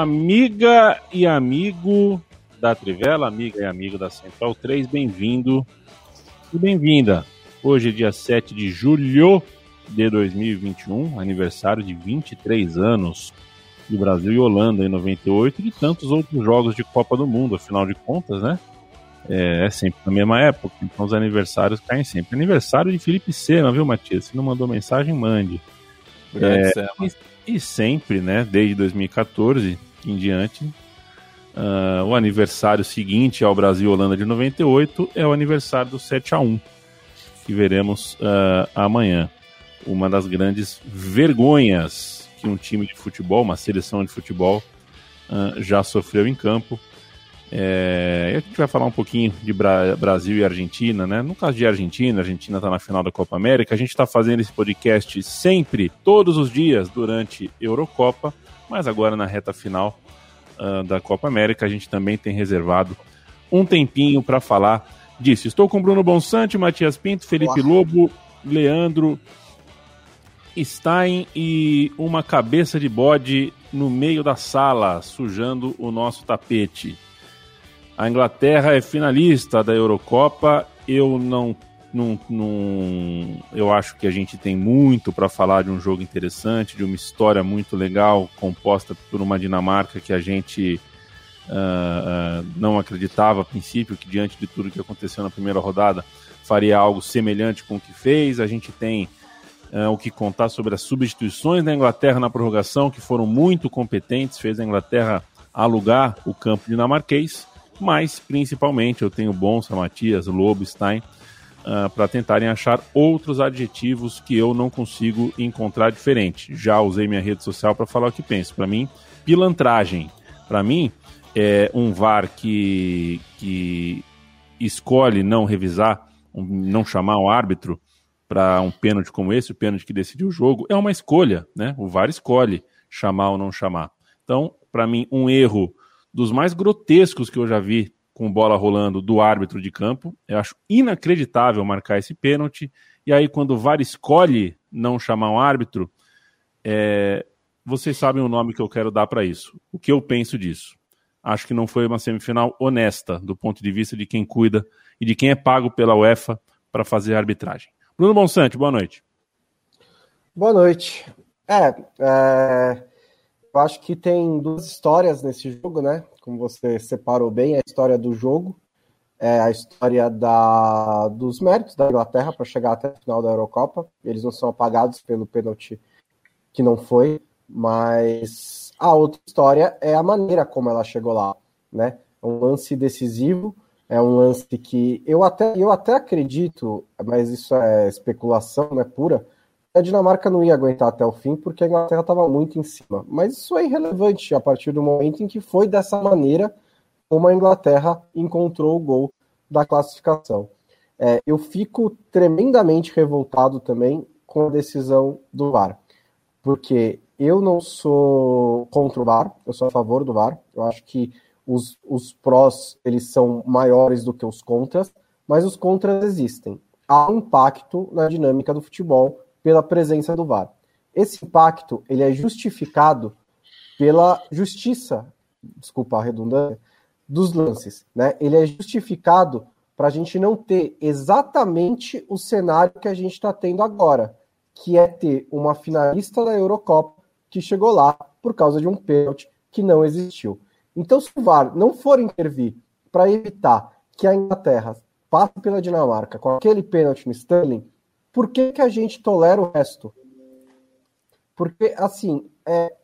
Amiga e amigo da Trivela, amiga e amigo da Central 3, bem-vindo e bem-vinda. Hoje é dia 7 de julho de 2021, aniversário de 23 anos de Brasil e Holanda em 98 e de tantos outros jogos de Copa do Mundo, afinal de contas, né? É, é sempre na mesma época, então os aniversários caem sempre. Aniversário de Felipe Sena, viu, Matias? Se não mandou mensagem, mande. É, e, sempre, né, desde 2014 em diante, uh, o aniversário seguinte ao Brasil Holanda de 98 é o aniversário do 7 a 1 que veremos uh, amanhã. Uma das grandes vergonhas que um time de futebol, uma seleção de futebol, uh, já sofreu em campo. É, a gente vai falar um pouquinho de Bra Brasil e Argentina, né? No caso de Argentina, a Argentina está na final da Copa América. A gente está fazendo esse podcast sempre, todos os dias, durante Eurocopa, mas agora na reta final uh, da Copa América, a gente também tem reservado um tempinho para falar disso. Estou com Bruno Bonsante, Matias Pinto, Felipe Olá. Lobo, Leandro Stein e uma cabeça de bode no meio da sala, sujando o nosso tapete. A Inglaterra é finalista da Eurocopa. Eu não, não, não eu acho que a gente tem muito para falar de um jogo interessante, de uma história muito legal, composta por uma Dinamarca que a gente uh, não acreditava a princípio que diante de tudo que aconteceu na primeira rodada faria algo semelhante com o que fez. A gente tem uh, o que contar sobre as substituições da Inglaterra na prorrogação, que foram muito competentes, fez a Inglaterra alugar o campo dinamarquês mas principalmente eu tenho Bonsa, Matias, Lobo, Stein, uh, para tentarem achar outros adjetivos que eu não consigo encontrar diferente. Já usei minha rede social para falar o que penso. Para mim, pilantragem. Para mim, é um VAR que, que escolhe não revisar, não chamar o árbitro para um pênalti como esse, o pênalti que decidiu o jogo, é uma escolha, né? O VAR escolhe chamar ou não chamar. Então, para mim, um erro dos mais grotescos que eu já vi com bola rolando do árbitro de campo. Eu acho inacreditável marcar esse pênalti. E aí, quando o VAR escolhe não chamar um árbitro, é... vocês sabem o nome que eu quero dar para isso. O que eu penso disso? Acho que não foi uma semifinal honesta do ponto de vista de quem cuida e de quem é pago pela UEFA para fazer a arbitragem. Bruno Bonsante, boa noite. Boa noite. É, é, eu acho que tem duas histórias nesse jogo, né? Como você separou bem, a história do jogo, é a história da, dos méritos da Inglaterra para chegar até a final da Eurocopa. Eles não são apagados pelo pênalti que não foi, mas a outra história é a maneira como ela chegou lá, né? É um lance decisivo, é um lance que eu até, eu até acredito, mas isso é especulação, né, pura, a Dinamarca não ia aguentar até o fim porque a Inglaterra estava muito em cima. Mas isso é irrelevante a partir do momento em que foi dessa maneira como a Inglaterra encontrou o gol da classificação. É, eu fico tremendamente revoltado também com a decisão do VAR, porque eu não sou contra o VAR, eu sou a favor do VAR. Eu acho que os, os prós eles são maiores do que os contras, mas os contras existem. Há um impacto na dinâmica do futebol pela presença do VAR. Esse impacto ele é justificado pela justiça, desculpa a redundância, dos lances. Né? Ele é justificado para a gente não ter exatamente o cenário que a gente está tendo agora, que é ter uma finalista da Eurocopa que chegou lá por causa de um pênalti que não existiu. Então, se o VAR não for intervir para evitar que a Inglaterra passe pela Dinamarca com aquele pênalti no Sterling, por que, que a gente tolera o resto? Porque, assim, é,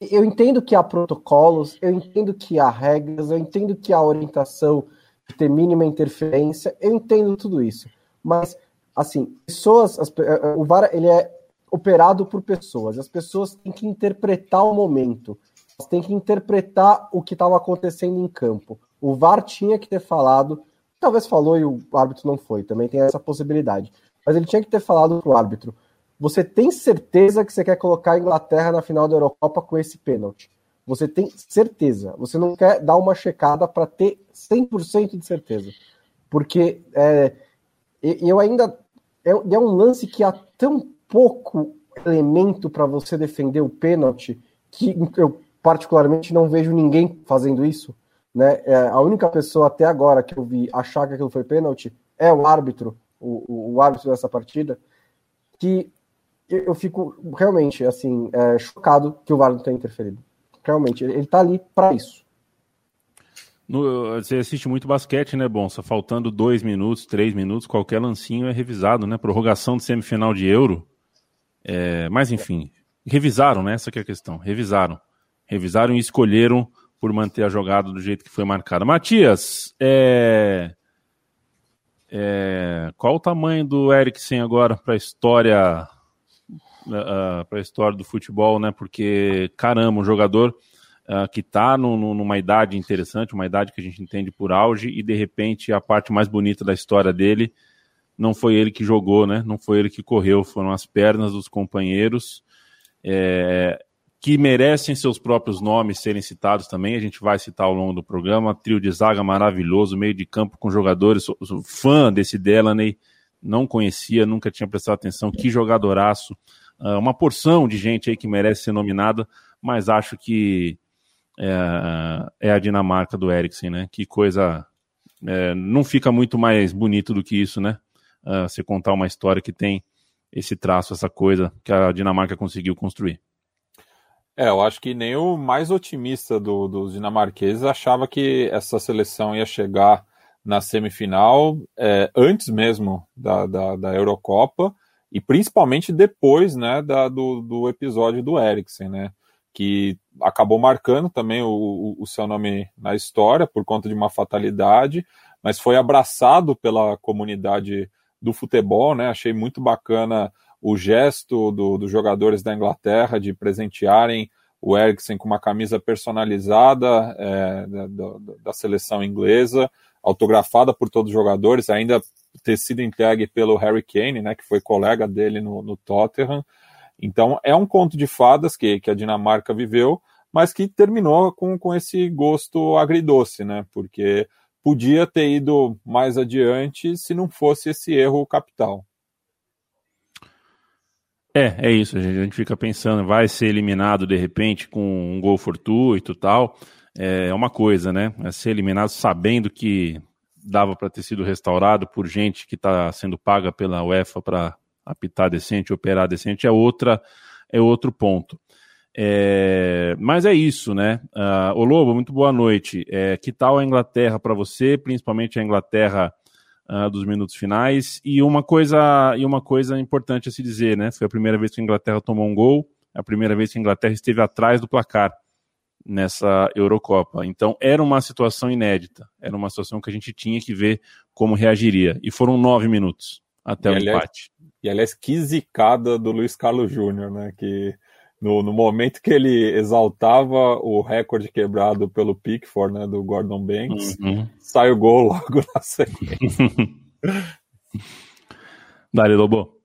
eu entendo que há protocolos, eu entendo que há regras, eu entendo que há orientação de ter mínima interferência, eu entendo tudo isso. Mas assim, pessoas, as, é, o VAR ele é operado por pessoas. As pessoas têm que interpretar o momento, têm que interpretar o que estava acontecendo em campo. O VAR tinha que ter falado, talvez falou e o árbitro não foi, também tem essa possibilidade. Mas ele tinha que ter falado para o árbitro: você tem certeza que você quer colocar a Inglaterra na final da Eurocopa com esse pênalti? Você tem certeza. Você não quer dar uma checada para ter 100% de certeza. Porque é, eu ainda. É, é um lance que há tão pouco elemento para você defender o pênalti que eu particularmente não vejo ninguém fazendo isso. Né? É, a única pessoa até agora que eu vi achar que aquilo foi pênalti é o árbitro, o, o, árbitro dessa partida, que eu fico realmente assim é, chocado que o VAR não tenha interferido. Realmente, ele está ali para isso. No, você assiste muito basquete, né, Bonsa? Faltando dois minutos, três minutos, qualquer lancinho é revisado, né? Prorrogação de semifinal de Euro. É, mas enfim, revisaram, né? Essa é a questão. Revisaram. Revisaram e escolheram por manter a jogada do jeito que foi marcada. Matias, é, é, qual o tamanho do Eriksen agora para a história uh para a história do futebol, né? Porque caramba, um jogador uh, que está numa idade interessante, uma idade que a gente entende por auge, e de repente a parte mais bonita da história dele não foi ele que jogou, né? Não foi ele que correu, foram as pernas dos companheiros. É, que merecem seus próprios nomes serem citados também. A gente vai citar ao longo do programa. Trio de zaga maravilhoso, meio de campo com jogadores. Sou, sou fã desse Delaney, não conhecia, nunca tinha prestado atenção. Que jogadoraço. Uh, uma porção de gente aí que merece ser nominada, mas acho que é, é a Dinamarca do Eriksen, né? Que coisa. É, não fica muito mais bonito do que isso, né? Uh, você contar uma história que tem esse traço, essa coisa que a Dinamarca conseguiu construir. É, eu acho que nem o mais otimista do, dos dinamarqueses achava que essa seleção ia chegar na semifinal é, antes mesmo da, da, da, Eurocopa e principalmente depois né, da, do, do episódio do Eriksen, né? que acabou marcando também o, o, seu nome na história por conta de uma fatalidade, mas foi abraçado pela comunidade do futebol, né? Achei muito bacana o gesto dos do jogadores da Inglaterra de presentearem o Eriksen com uma camisa personalizada é, da, da, seleção inglesa, autografada por todos os jogadores, ainda ter sido entregue pelo Harry Kane, né, que foi colega dele no, no Tottenham. Então é um conto de fadas que, que a Dinamarca viveu, mas que terminou com, com esse gosto agridoce, né? Porque podia ter ido mais adiante se não fosse esse erro capital. É, é isso. A gente fica pensando, vai ser eliminado de repente com um gol fortuito e tal. É uma coisa, né? É ser eliminado sabendo que dava para ter sido restaurado por gente que está sendo paga pela UEFA para apitar decente, operar decente, é outra, é outro ponto. É, mas é isso, né? Uh, ô Lobo, muito boa noite. É, que tal a Inglaterra para você, principalmente a Inglaterra uh, dos minutos finais? E uma coisa e uma coisa importante a se dizer, né? Foi a primeira vez que a Inglaterra tomou um gol, a primeira vez que a Inglaterra esteve atrás do placar nessa Eurocopa. Então era uma situação inédita, era uma situação que a gente tinha que ver como reagiria. E foram nove minutos até e o aliás, empate. E aliás, que zicada do Luiz Carlos Júnior, né? Que no, no, momento que ele exaltava o recorde quebrado pelo Pickford, né, do Gordon Banks, uhum. sai o gol logo na sequência. Dali, Lobo.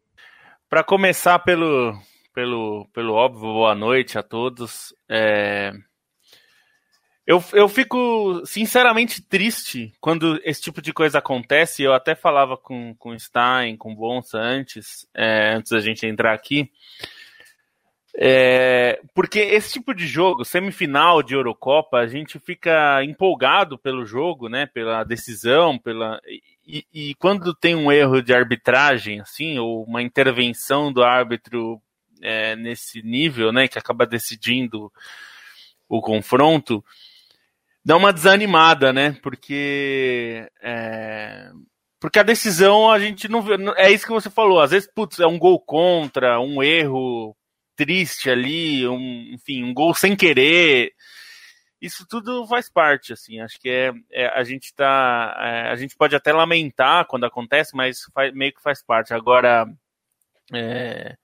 Para começar pelo, pelo, pelo óbvio, boa noite a todos. É... Eu, eu fico sinceramente triste quando esse tipo de coisa acontece. Eu até falava com, com Stein, com Bonsa antes, é, antes da gente entrar aqui. É, porque esse tipo de jogo, semifinal de Eurocopa, a gente fica empolgado pelo jogo, né? Pela decisão, pela. E, e, quando tem um erro de arbitragem, assim, ou uma intervenção do árbitro é, nesse nível, né? Que acaba decidindo o confronto, dá uma desanimada, né? Porque. É, porque a decisão a gente não vê. É isso que você falou. Às vezes, putz, é um gol contra, um erro triste ali, um, enfim, um gol sem querer. isso tudo faz parte, assim. Acho que é, é a gente tá, é, a gente pode até lamentar quando acontece, mas faz, meio que faz parte. Agora, é,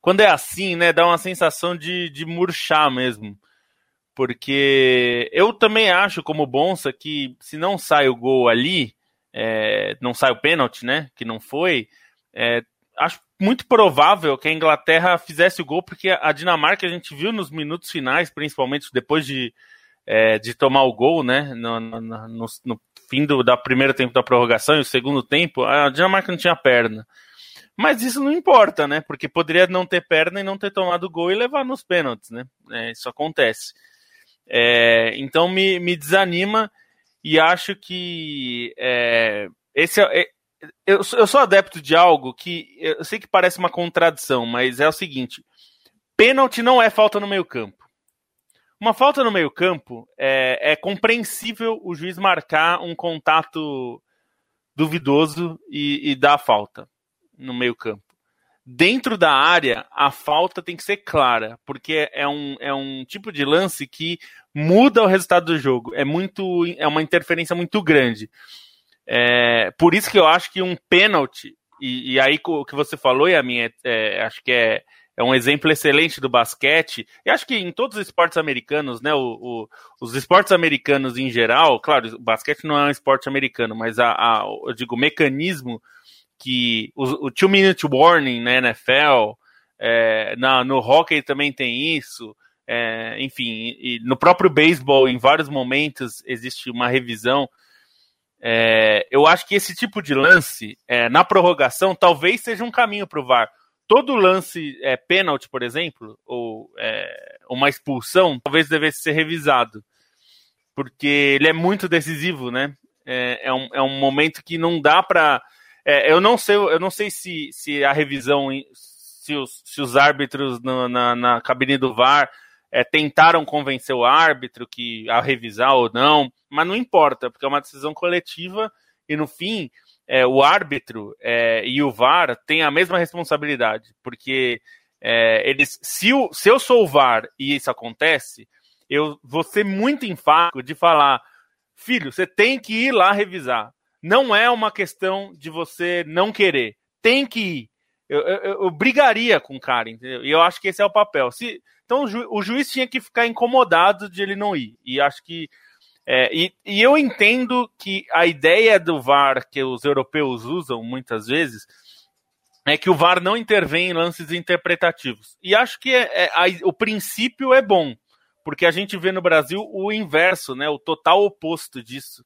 quando é assim, né, dá uma sensação de, de murchar mesmo. Porque eu também acho, como Bonsa, que se não sai o gol ali, é, não sai o pênalti, né? Que não foi, é, acho muito provável que a Inglaterra fizesse o gol, porque a Dinamarca a gente viu nos minutos finais, principalmente depois de, é, de tomar o gol, né? No, no, no, no fim do da primeiro tempo da prorrogação e o segundo tempo, a Dinamarca não tinha perna. Mas isso não importa, né? Porque poderia não ter perna e não ter tomado o gol e levar nos pênaltis, né? É, isso acontece. É, então me, me desanima e acho que é, esse é eu, eu sou adepto de algo que eu sei que parece uma contradição, mas é o seguinte: pênalti não é falta no meio-campo. Uma falta no meio-campo é, é compreensível o juiz marcar um contato duvidoso e, e dar a falta no meio-campo. Dentro da área, a falta tem que ser clara, porque é um, é um tipo de lance que muda o resultado do jogo. É muito é uma interferência muito grande. É, por isso que eu acho que um pênalti, e, e, aí o que você falou, e a minha, é, acho que é, é um exemplo excelente do basquete, e acho que em todos os esportes americanos, né, o, o, os esportes americanos em geral, claro, o basquete não é um esporte americano, mas a, a eu digo, o mecanismo que o, o two-minute warning na NFL, é, na, no hockey também tem isso, é, enfim, no próprio beisebol, em vários momentos, existe uma revisão. É, eu acho que esse tipo de lance, é, na prorrogação, talvez seja um caminho para o VAR. Todo lance é, pênalti, por exemplo, ou é, uma expulsão, talvez devesse ser revisado. Porque ele é muito decisivo, né? É, é, um, é um momento que não dá para. É, eu não sei, eu não sei se, se a revisão, se os, se os árbitros na, na cabine do VAR é, tentaram convencer o árbitro que a revisar ou não, mas não importa, porque é uma decisão coletiva e no fim é, o árbitro é, e o VAR têm a mesma responsabilidade, porque é, eles, se, o, se eu sou o VAR e isso acontece, eu vou ser muito enfático de falar, filho, você tem que ir lá revisar. Não é uma questão de você não querer, tem que ir. Eu, eu, eu brigaria com o cara, entendeu? E eu acho que esse é o papel. Se, então o, ju, o juiz tinha que ficar incomodado de ele não ir. E acho que. É, e, e eu entendo que a ideia do VAR que os europeus usam muitas vezes é que o VAR não intervém em lances interpretativos. E acho que é, é, a, o princípio é bom, porque a gente vê no Brasil o inverso, né, o total oposto disso,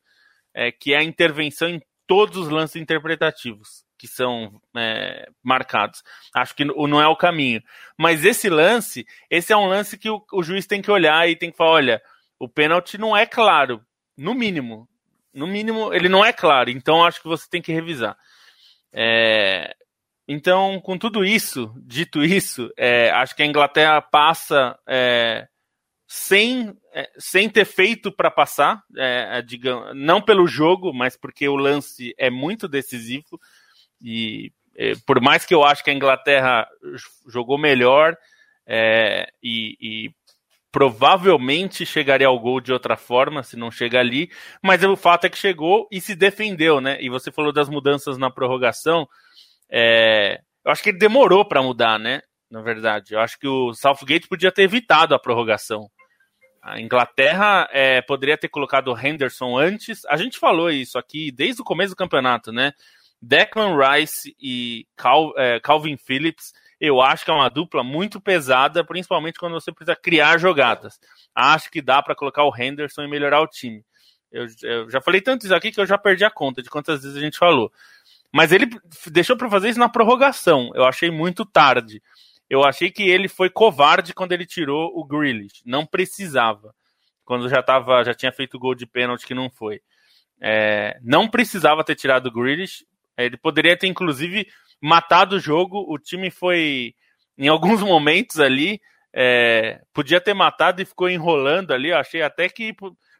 é, que é a intervenção em todos os lances interpretativos que são é, marcados. Acho que não é o caminho. Mas esse lance, esse é um lance que o, o juiz tem que olhar e tem que falar: olha, o pênalti não é claro, no mínimo. No mínimo, ele não é claro, então acho que você tem que revisar. É, então, com tudo isso, dito isso, é, acho que a Inglaterra passa é, sem, é, sem ter feito para passar, é, digamos, não pelo jogo, mas porque o lance é muito decisivo. E é, por mais que eu acho que a Inglaterra jogou melhor é, e, e, provavelmente chegaria ao gol de outra forma, se não chega ali, mas o fato é que chegou e se defendeu, né? E você falou das mudanças na prorrogação. É, eu acho que ele demorou para mudar, né? Na verdade, eu acho que o Southgate podia ter evitado a prorrogação. A Inglaterra é, poderia ter colocado o Henderson antes. A gente falou isso aqui desde o começo do campeonato, né? Declan Rice e Cal, é, Calvin Phillips, eu acho que é uma dupla muito pesada, principalmente quando você precisa criar jogadas. Acho que dá para colocar o Henderson e melhorar o time. Eu, eu, já falei tanto isso aqui que eu já perdi a conta de quantas vezes a gente falou. Mas ele deixou para fazer isso na prorrogação. Eu achei muito tarde. Eu achei que ele foi covarde quando ele tirou o Grealish. Não precisava. Quando já tava, já tinha feito gol de pênalti que não foi. É, não precisava ter tirado o Grealish. Ele poderia ter, inclusive, matado o jogo. O time foi, em alguns momentos ali, é, podia ter matado e ficou enrolando ali. Eu achei até que.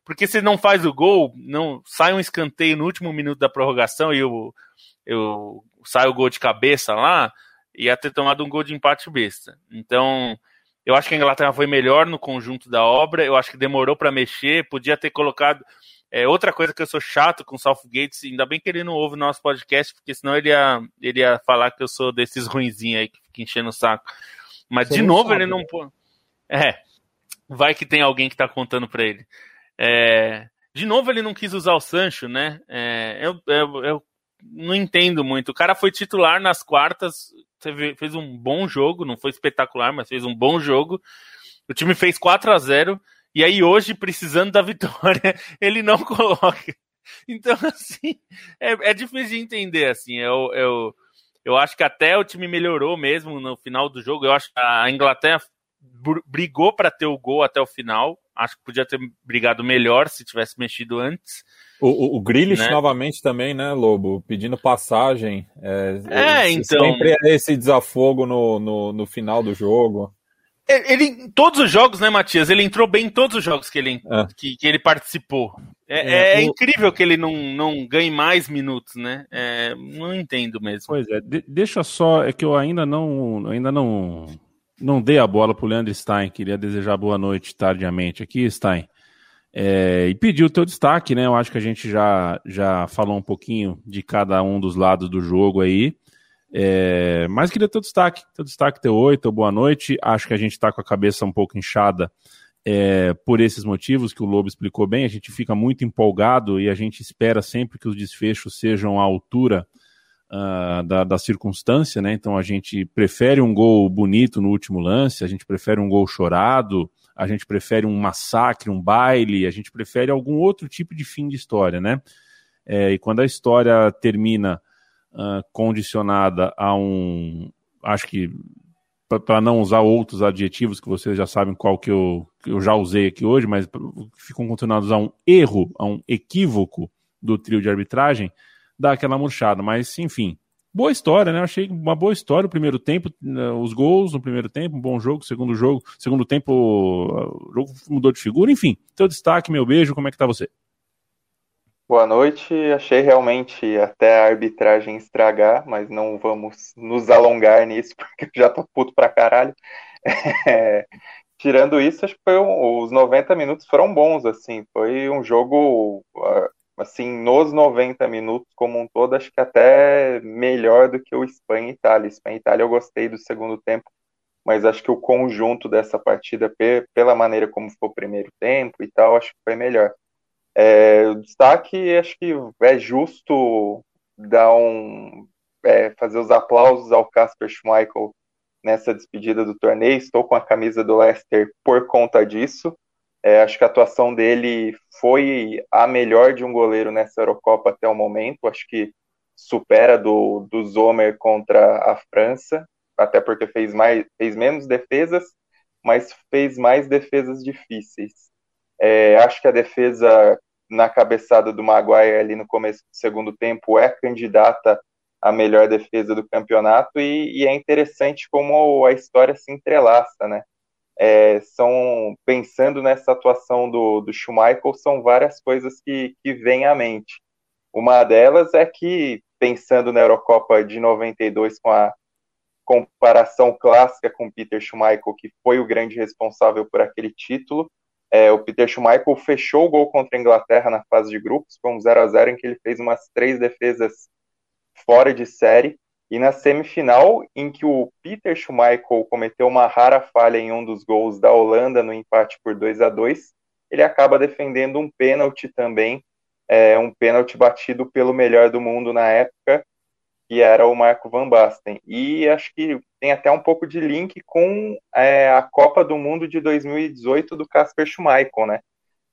Porque se não faz o gol, não sai um escanteio no último minuto da prorrogação e o, eu, sai o gol de cabeça lá, ia ter tomado um gol de empate besta. Então, Eu acho que a Inglaterra foi melhor no conjunto da obra. Eu acho que demorou para mexer. Podia ter colocado. É, outra coisa que eu sou chato com o Southgate, ainda bem que ele não ouve o nosso podcast, porque senão ele ia, ele ia falar que eu sou desses ruinzinhos aí que fica enchendo o saco. Mas Você de novo sabe. ele não. É. Vai que tem alguém que tá contando para ele. É, de novo ele não quis usar o Sancho, né? É, eu, eu, eu não entendo muito. O cara foi titular nas quartas, fez um bom jogo, não foi espetacular, mas fez um bom jogo. O time fez 4 a 0 e aí hoje, precisando da vitória, ele não coloca. Então, assim, é, é difícil de entender, assim, eu, eu, eu acho que até o time melhorou mesmo no final do jogo, eu acho que a Inglaterra brigou para ter o gol até o final, acho que podia ter brigado melhor se tivesse mexido antes, o, o, o Grealish né? novamente também, né, Lobo? Pedindo passagem. É, é então. Sempre é esse desafogo no, no, no, final do jogo. É, ele, em todos os jogos, né, Matias? Ele entrou bem em todos os jogos que ele, é. que, que, ele participou. É, é, é o... incrível que ele não, não ganhe mais minutos, né? É, não entendo mesmo. Pois é, de, deixa só, é que eu ainda não, ainda não, não dei a bola pro Leandro Stein. Queria desejar boa noite tardiamente aqui, Stein. É, e pedir o teu destaque, né? Eu acho que a gente já, já falou um pouquinho de cada um dos lados do jogo aí. É, mas queria teu destaque, teu destaque, teu oi, teu boa noite. Acho que a gente está com a cabeça um pouco inchada é, por esses motivos que o Lobo explicou bem. A gente fica muito empolgado e a gente espera sempre que os desfechos sejam à altura uh, da, da circunstância, né? Então a gente prefere um gol bonito no último lance, a gente prefere um gol chorado a gente prefere um massacre, um baile, a gente prefere algum outro tipo de fim de história, né? É, e quando a história termina uh, condicionada a um. Acho que, para não usar outros adjetivos que vocês já sabem qual que eu, que eu já usei aqui hoje, mas ficam condicionados a um erro, a um equívoco do trio de arbitragem, dá aquela murchada. Mas, enfim, boa história, né? Achei uma boa história o primeiro tempo, né, os gols no primeiro tempo, um bom jogo, segundo jogo, segundo tempo, o jogo mudou de figura, enfim. Teu destaque, meu beijo, como é que tá você? Boa noite, achei realmente até a arbitragem estragar, mas não vamos nos alongar nisso, porque eu já tô puto pra caralho. É, tirando isso, acho que um, os 90 minutos foram bons, assim, foi um jogo assim, nos 90 minutos como um todo, acho que até melhor do que o Espanha e Itália. Espanha e Itália eu gostei do segundo tempo, mas acho que o conjunto dessa partida, pela maneira como foi o primeiro tempo e tal, acho que foi melhor. É, o destaque, acho que é justo dar um. É, fazer os aplausos ao Casper Schmeichel nessa despedida do torneio. Estou com a camisa do Leicester por conta disso. É, acho que a atuação dele foi a melhor de um goleiro nessa Eurocopa até o momento. Acho que supera do, do Zomer contra a França, até porque fez, mais, fez menos defesas, mas fez mais defesas difíceis. É, acho que a defesa na cabeçada do Maguire ali no começo do segundo tempo é candidata à melhor defesa do campeonato e, e é interessante como a história se entrelaça, né? é, são pensando nessa atuação do, do Schumacher, são várias coisas que, que vêm à mente. Uma delas é que, pensando na Eurocopa de 92 com a comparação clássica com Peter Schumacher, que foi o grande responsável por aquele título, é, o Peter Schumacher fechou o gol contra a Inglaterra na fase de grupos, foi um 0 a 0 em que ele fez umas três defesas fora de série, e na semifinal, em que o Peter Schmeichel cometeu uma rara falha em um dos gols da Holanda no empate por 2 a 2 ele acaba defendendo um pênalti também, é, um pênalti batido pelo melhor do mundo na época, que era o Marco Van Basten. E acho que tem até um pouco de link com é, a Copa do Mundo de 2018 do Casper Schmeichel, né?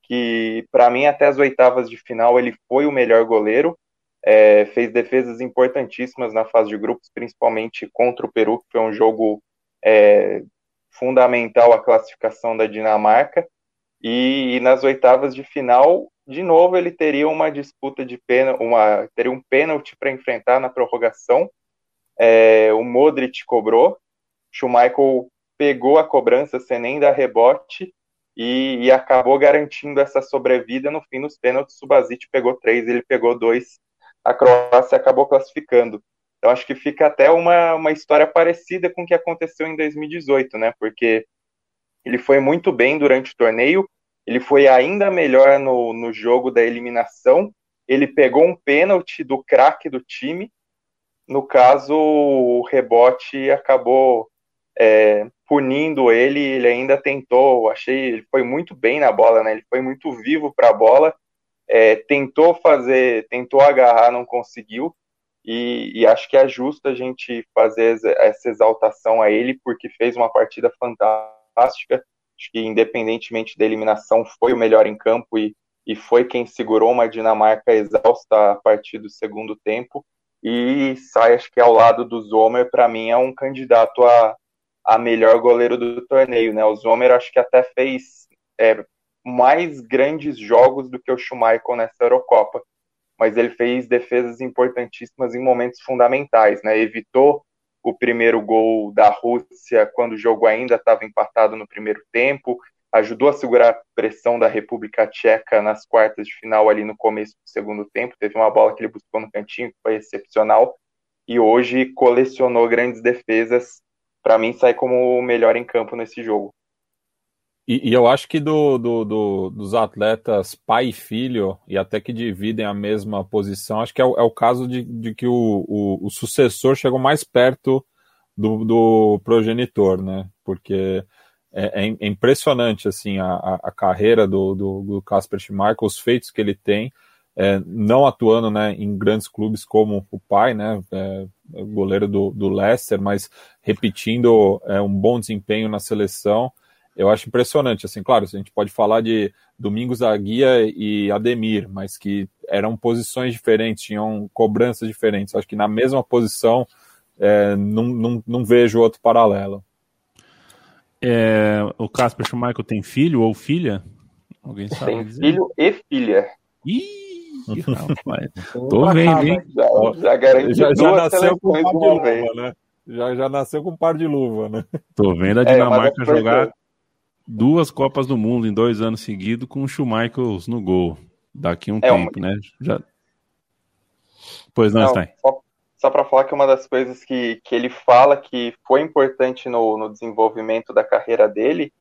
Que para mim até as oitavas de final ele foi o melhor goleiro, é, fez defesas importantíssimas na fase de grupos, principalmente contra o Peru, que foi um jogo é, fundamental à classificação da Dinamarca. E, e, nas oitavas de final, de novo, ele teria uma disputa de pena, uma, teria um pênalti para enfrentar na prorrogação. É, o Modric cobrou, Schumacher pegou a cobrança sem nem dar rebote e, e, acabou garantindo essa sobrevida no fim dos pênaltis. O pegou três, ele pegou dois a Croácia acabou classificando. Então acho que fica até uma, uma história parecida com o que aconteceu em 2018, né? Porque Ele foi muito bem durante o torneio, ele foi ainda melhor no, no jogo da eliminação. Ele pegou um pênalti do craque do time. No caso, o rebote acabou é, punindo ele. Ele ainda tentou, achei, ele foi muito bem na bola, né? Ele foi muito vivo para a bola. É, tentou fazer, tentou agarrar, não conseguiu. E, e, acho que é justo a gente fazer essa exaltação a ele, porque fez uma partida fantástica. Acho que, independentemente da eliminação, foi o melhor em campo e, e foi quem segurou uma Dinamarca exausta a partir do segundo tempo. E sai, acho que ao lado do Zomer, para mim, é um candidato a, a melhor goleiro do torneio. Né? O Zomer acho que até fez é, mais grandes jogos do que o Schumacher nessa Eurocopa mas ele fez defesas importantíssimas em momentos fundamentais, né? Evitou o primeiro gol da Rússia quando o jogo ainda estava empatado no primeiro tempo, ajudou a segurar a pressão da República Tcheca nas quartas de final ali no começo do segundo tempo, teve uma bola que ele buscou no cantinho que foi excepcional e hoje colecionou grandes defesas. Para mim sai como o melhor em campo nesse jogo. E, e, eu acho que do, do, do, dos atletas pai e filho, e até que dividem a mesma posição, acho que é o, é o caso de, de que o, o, o, sucessor chegou mais perto do, do progenitor, né? Porque é, é impressionante assim a, a, carreira do, do, do Schmeichel, os feitos que ele tem, é, não atuando né, em grandes clubes como o pai, né? É, goleiro do, do Leicester, mas repetindo é, um bom desempenho na seleção eu acho impressionante. Assim, claro, a gente pode falar de Domingos da Guia e Ademir, mas que eram posições diferentes, tinham cobranças diferentes. Acho que na mesma posição é, não, não, não vejo outro paralelo. É, o Casper Schumacher tem filho ou filha? Alguém sabe? Tem dizer? filho e filha. Ih, rapaz. Tô vendo, hein? Já, já já, já nasceu com um par de luva, né? Já, já nasceu com um par de luva, né? Tô vendo a é, Dinamarca é, jogar duas Copas do Mundo em dois anos seguidos com o Schumacher no gol. Daqui um é tempo, uma... né? Já... Pois não, não está. Só, só para falar que uma das coisas que, que ele fala que foi importante no, no desenvolvimento da carreira dele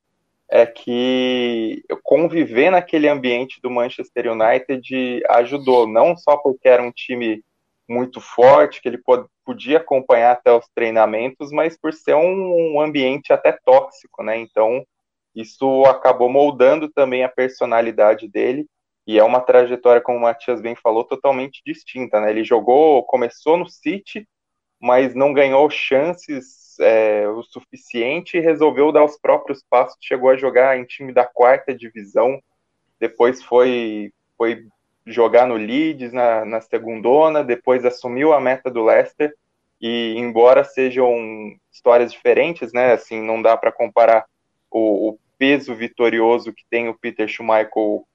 é que conviver naquele ambiente do Manchester United ajudou, não só porque era um time muito forte, que ele podia acompanhar até os treinamentos, mas por ser um, um ambiente até tóxico, né? Então, isso acabou moldando também a personalidade dele e é uma trajetória, como o Matias bem falou, totalmente distinta. Né? Ele jogou, começou no City, mas não ganhou chances é, o suficiente e resolveu dar os próprios passos. Chegou a jogar em time da quarta divisão, depois foi, foi jogar no Leeds na, na segundona, depois assumiu a meta do Leicester. E embora sejam histórias diferentes, né? Assim, não dá para comparar o, o peso vitorioso que tem o Peter Schumacher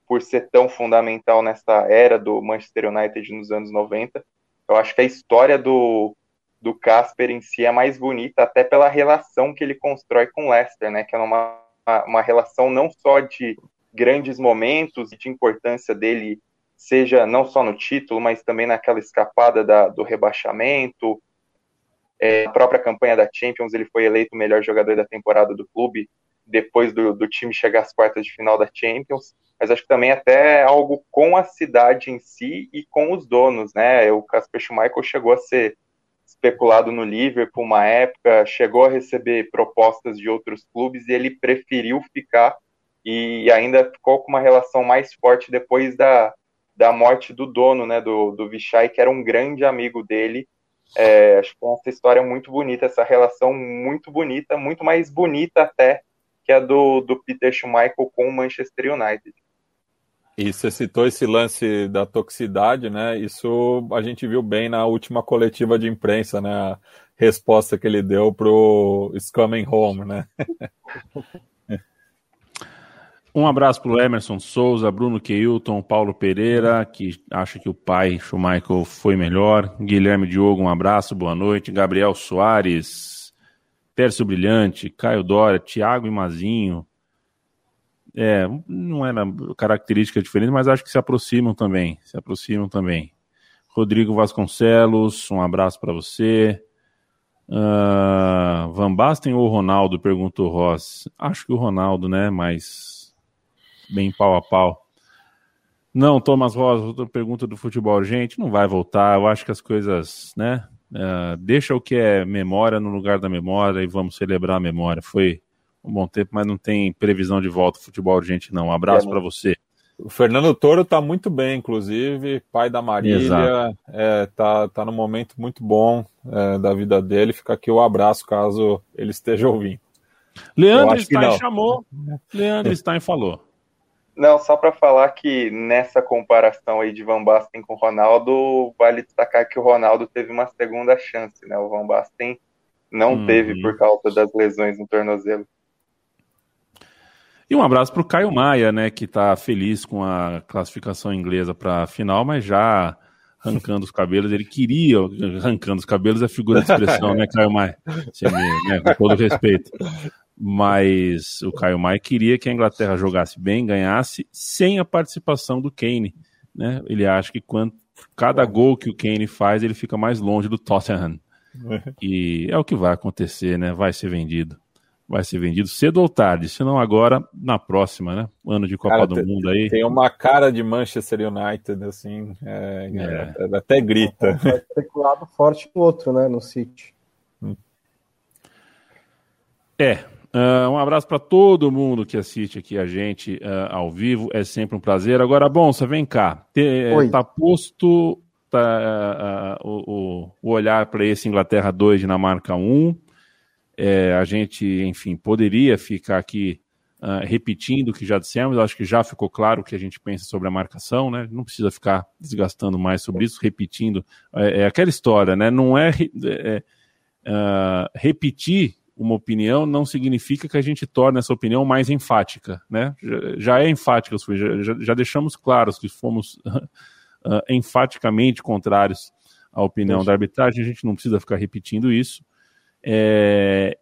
por ser tão fundamental nessa era do Manchester United nos anos 90. Eu acho que a história do, do Casper em si é mais bonita, até pela relação que ele constrói com Leicester, né? Que é uma, uma relação não só de grandes momentos e de importância dele, seja não só no título, mas também naquela escapada da, do rebaixamento. É, a própria campanha da Champions, ele foi eleito o melhor jogador da temporada do clube depois do, do time chegar às quartas de final da Champions, mas acho que também até algo com a cidade em si e com os donos, né? O Casper Schmeichel chegou a ser especulado no Liverpool uma época, chegou a receber propostas de outros clubes e ele preferiu ficar e ainda ficou com uma relação mais forte depois da, da morte do dono, né, do, do Vichai, que era um grande amigo dele. É, acho que é essa história muito bonita, essa relação muito bonita, muito mais bonita até que é do, do Peter Schmeichel com o Manchester United. E você citou esse lance da toxicidade, né? Isso a gente viu bem na última coletiva de imprensa, né? A resposta que ele deu pro It's Coming Home, né? Um abraço para o Emerson Souza, Bruno Keilton, Paulo Pereira, que acha que o pai Schumacher foi melhor. Guilherme Diogo, um abraço, boa noite. Gabriel Soares, Pércio Brilhante, Caio Dória, Thiago Imazinho. É, não era característica diferente, mas acho que se aproximam também. Se aproximam também. Rodrigo Vasconcelos, um abraço para você. Uh, Van Basten ou Ronaldo? Perguntou Ross. Acho que o Ronaldo, né? Mas bem pau a pau. Não, Thomas Rosa, outra pergunta do futebol. Gente, não vai voltar. Eu acho que as coisas, né? Uh, deixa o que é memória no lugar da memória e vamos celebrar a memória. Foi um bom tempo, mas não tem previsão de volta futebol urgente, não. Um abraço é, para você. O Fernando Toro está muito bem, inclusive, pai da Marília, é, tá, tá num momento muito bom é, da vida dele. Fica aqui o abraço caso ele esteja ouvindo. Leandro Stein chamou, Leandro Stein falou. Não, só para falar que nessa comparação aí de Van Basten com o Ronaldo, vale destacar que o Ronaldo teve uma segunda chance, né? O Van Basten não uhum. teve por causa das lesões no tornozelo. E um abraço para o Caio Maia, né, que está feliz com a classificação inglesa para a final, mas já arrancando os cabelos. Ele queria, arrancando os cabelos é figura de expressão, né, Caio Maia? né, com todo respeito. Mas o Caio Maia queria que a Inglaterra jogasse bem, ganhasse, sem a participação do Kane. Né? Ele acha que quando, cada gol que o Kane faz, ele fica mais longe do Tottenham. E é o que vai acontecer, né? Vai ser vendido vai ser vendido cedo ou tarde, se não agora, na próxima, né? Ano de Copa cara, do tem, Mundo aí. Tem uma cara de Manchester United, assim, é, é. é até grita. Vai especulado forte no outro, né? No City. É. Uh, um abraço para todo mundo que assiste aqui a gente uh, ao vivo. É sempre um prazer. Agora, bom, você vem cá. Te, tá posto tá, uh, o, o, olhar para esse Inglaterra 2, Dinamarca 1. É, a gente, enfim, poderia ficar aqui repetindo o que já dissemos, acho que já ficou claro o que a gente pensa sobre a marcação, né? Não precisa ficar desgastando mais sobre isso, repetindo. É, é aquela história, né? Não é, é uh, repetir uma opinião não significa que a gente torne essa opinião mais enfática, né? Já, é enfática, já, já, deixamos claros que fomos uh, enfaticamente contrários à opinião da arbitragem, a gente não precisa ficar repetindo isso. É...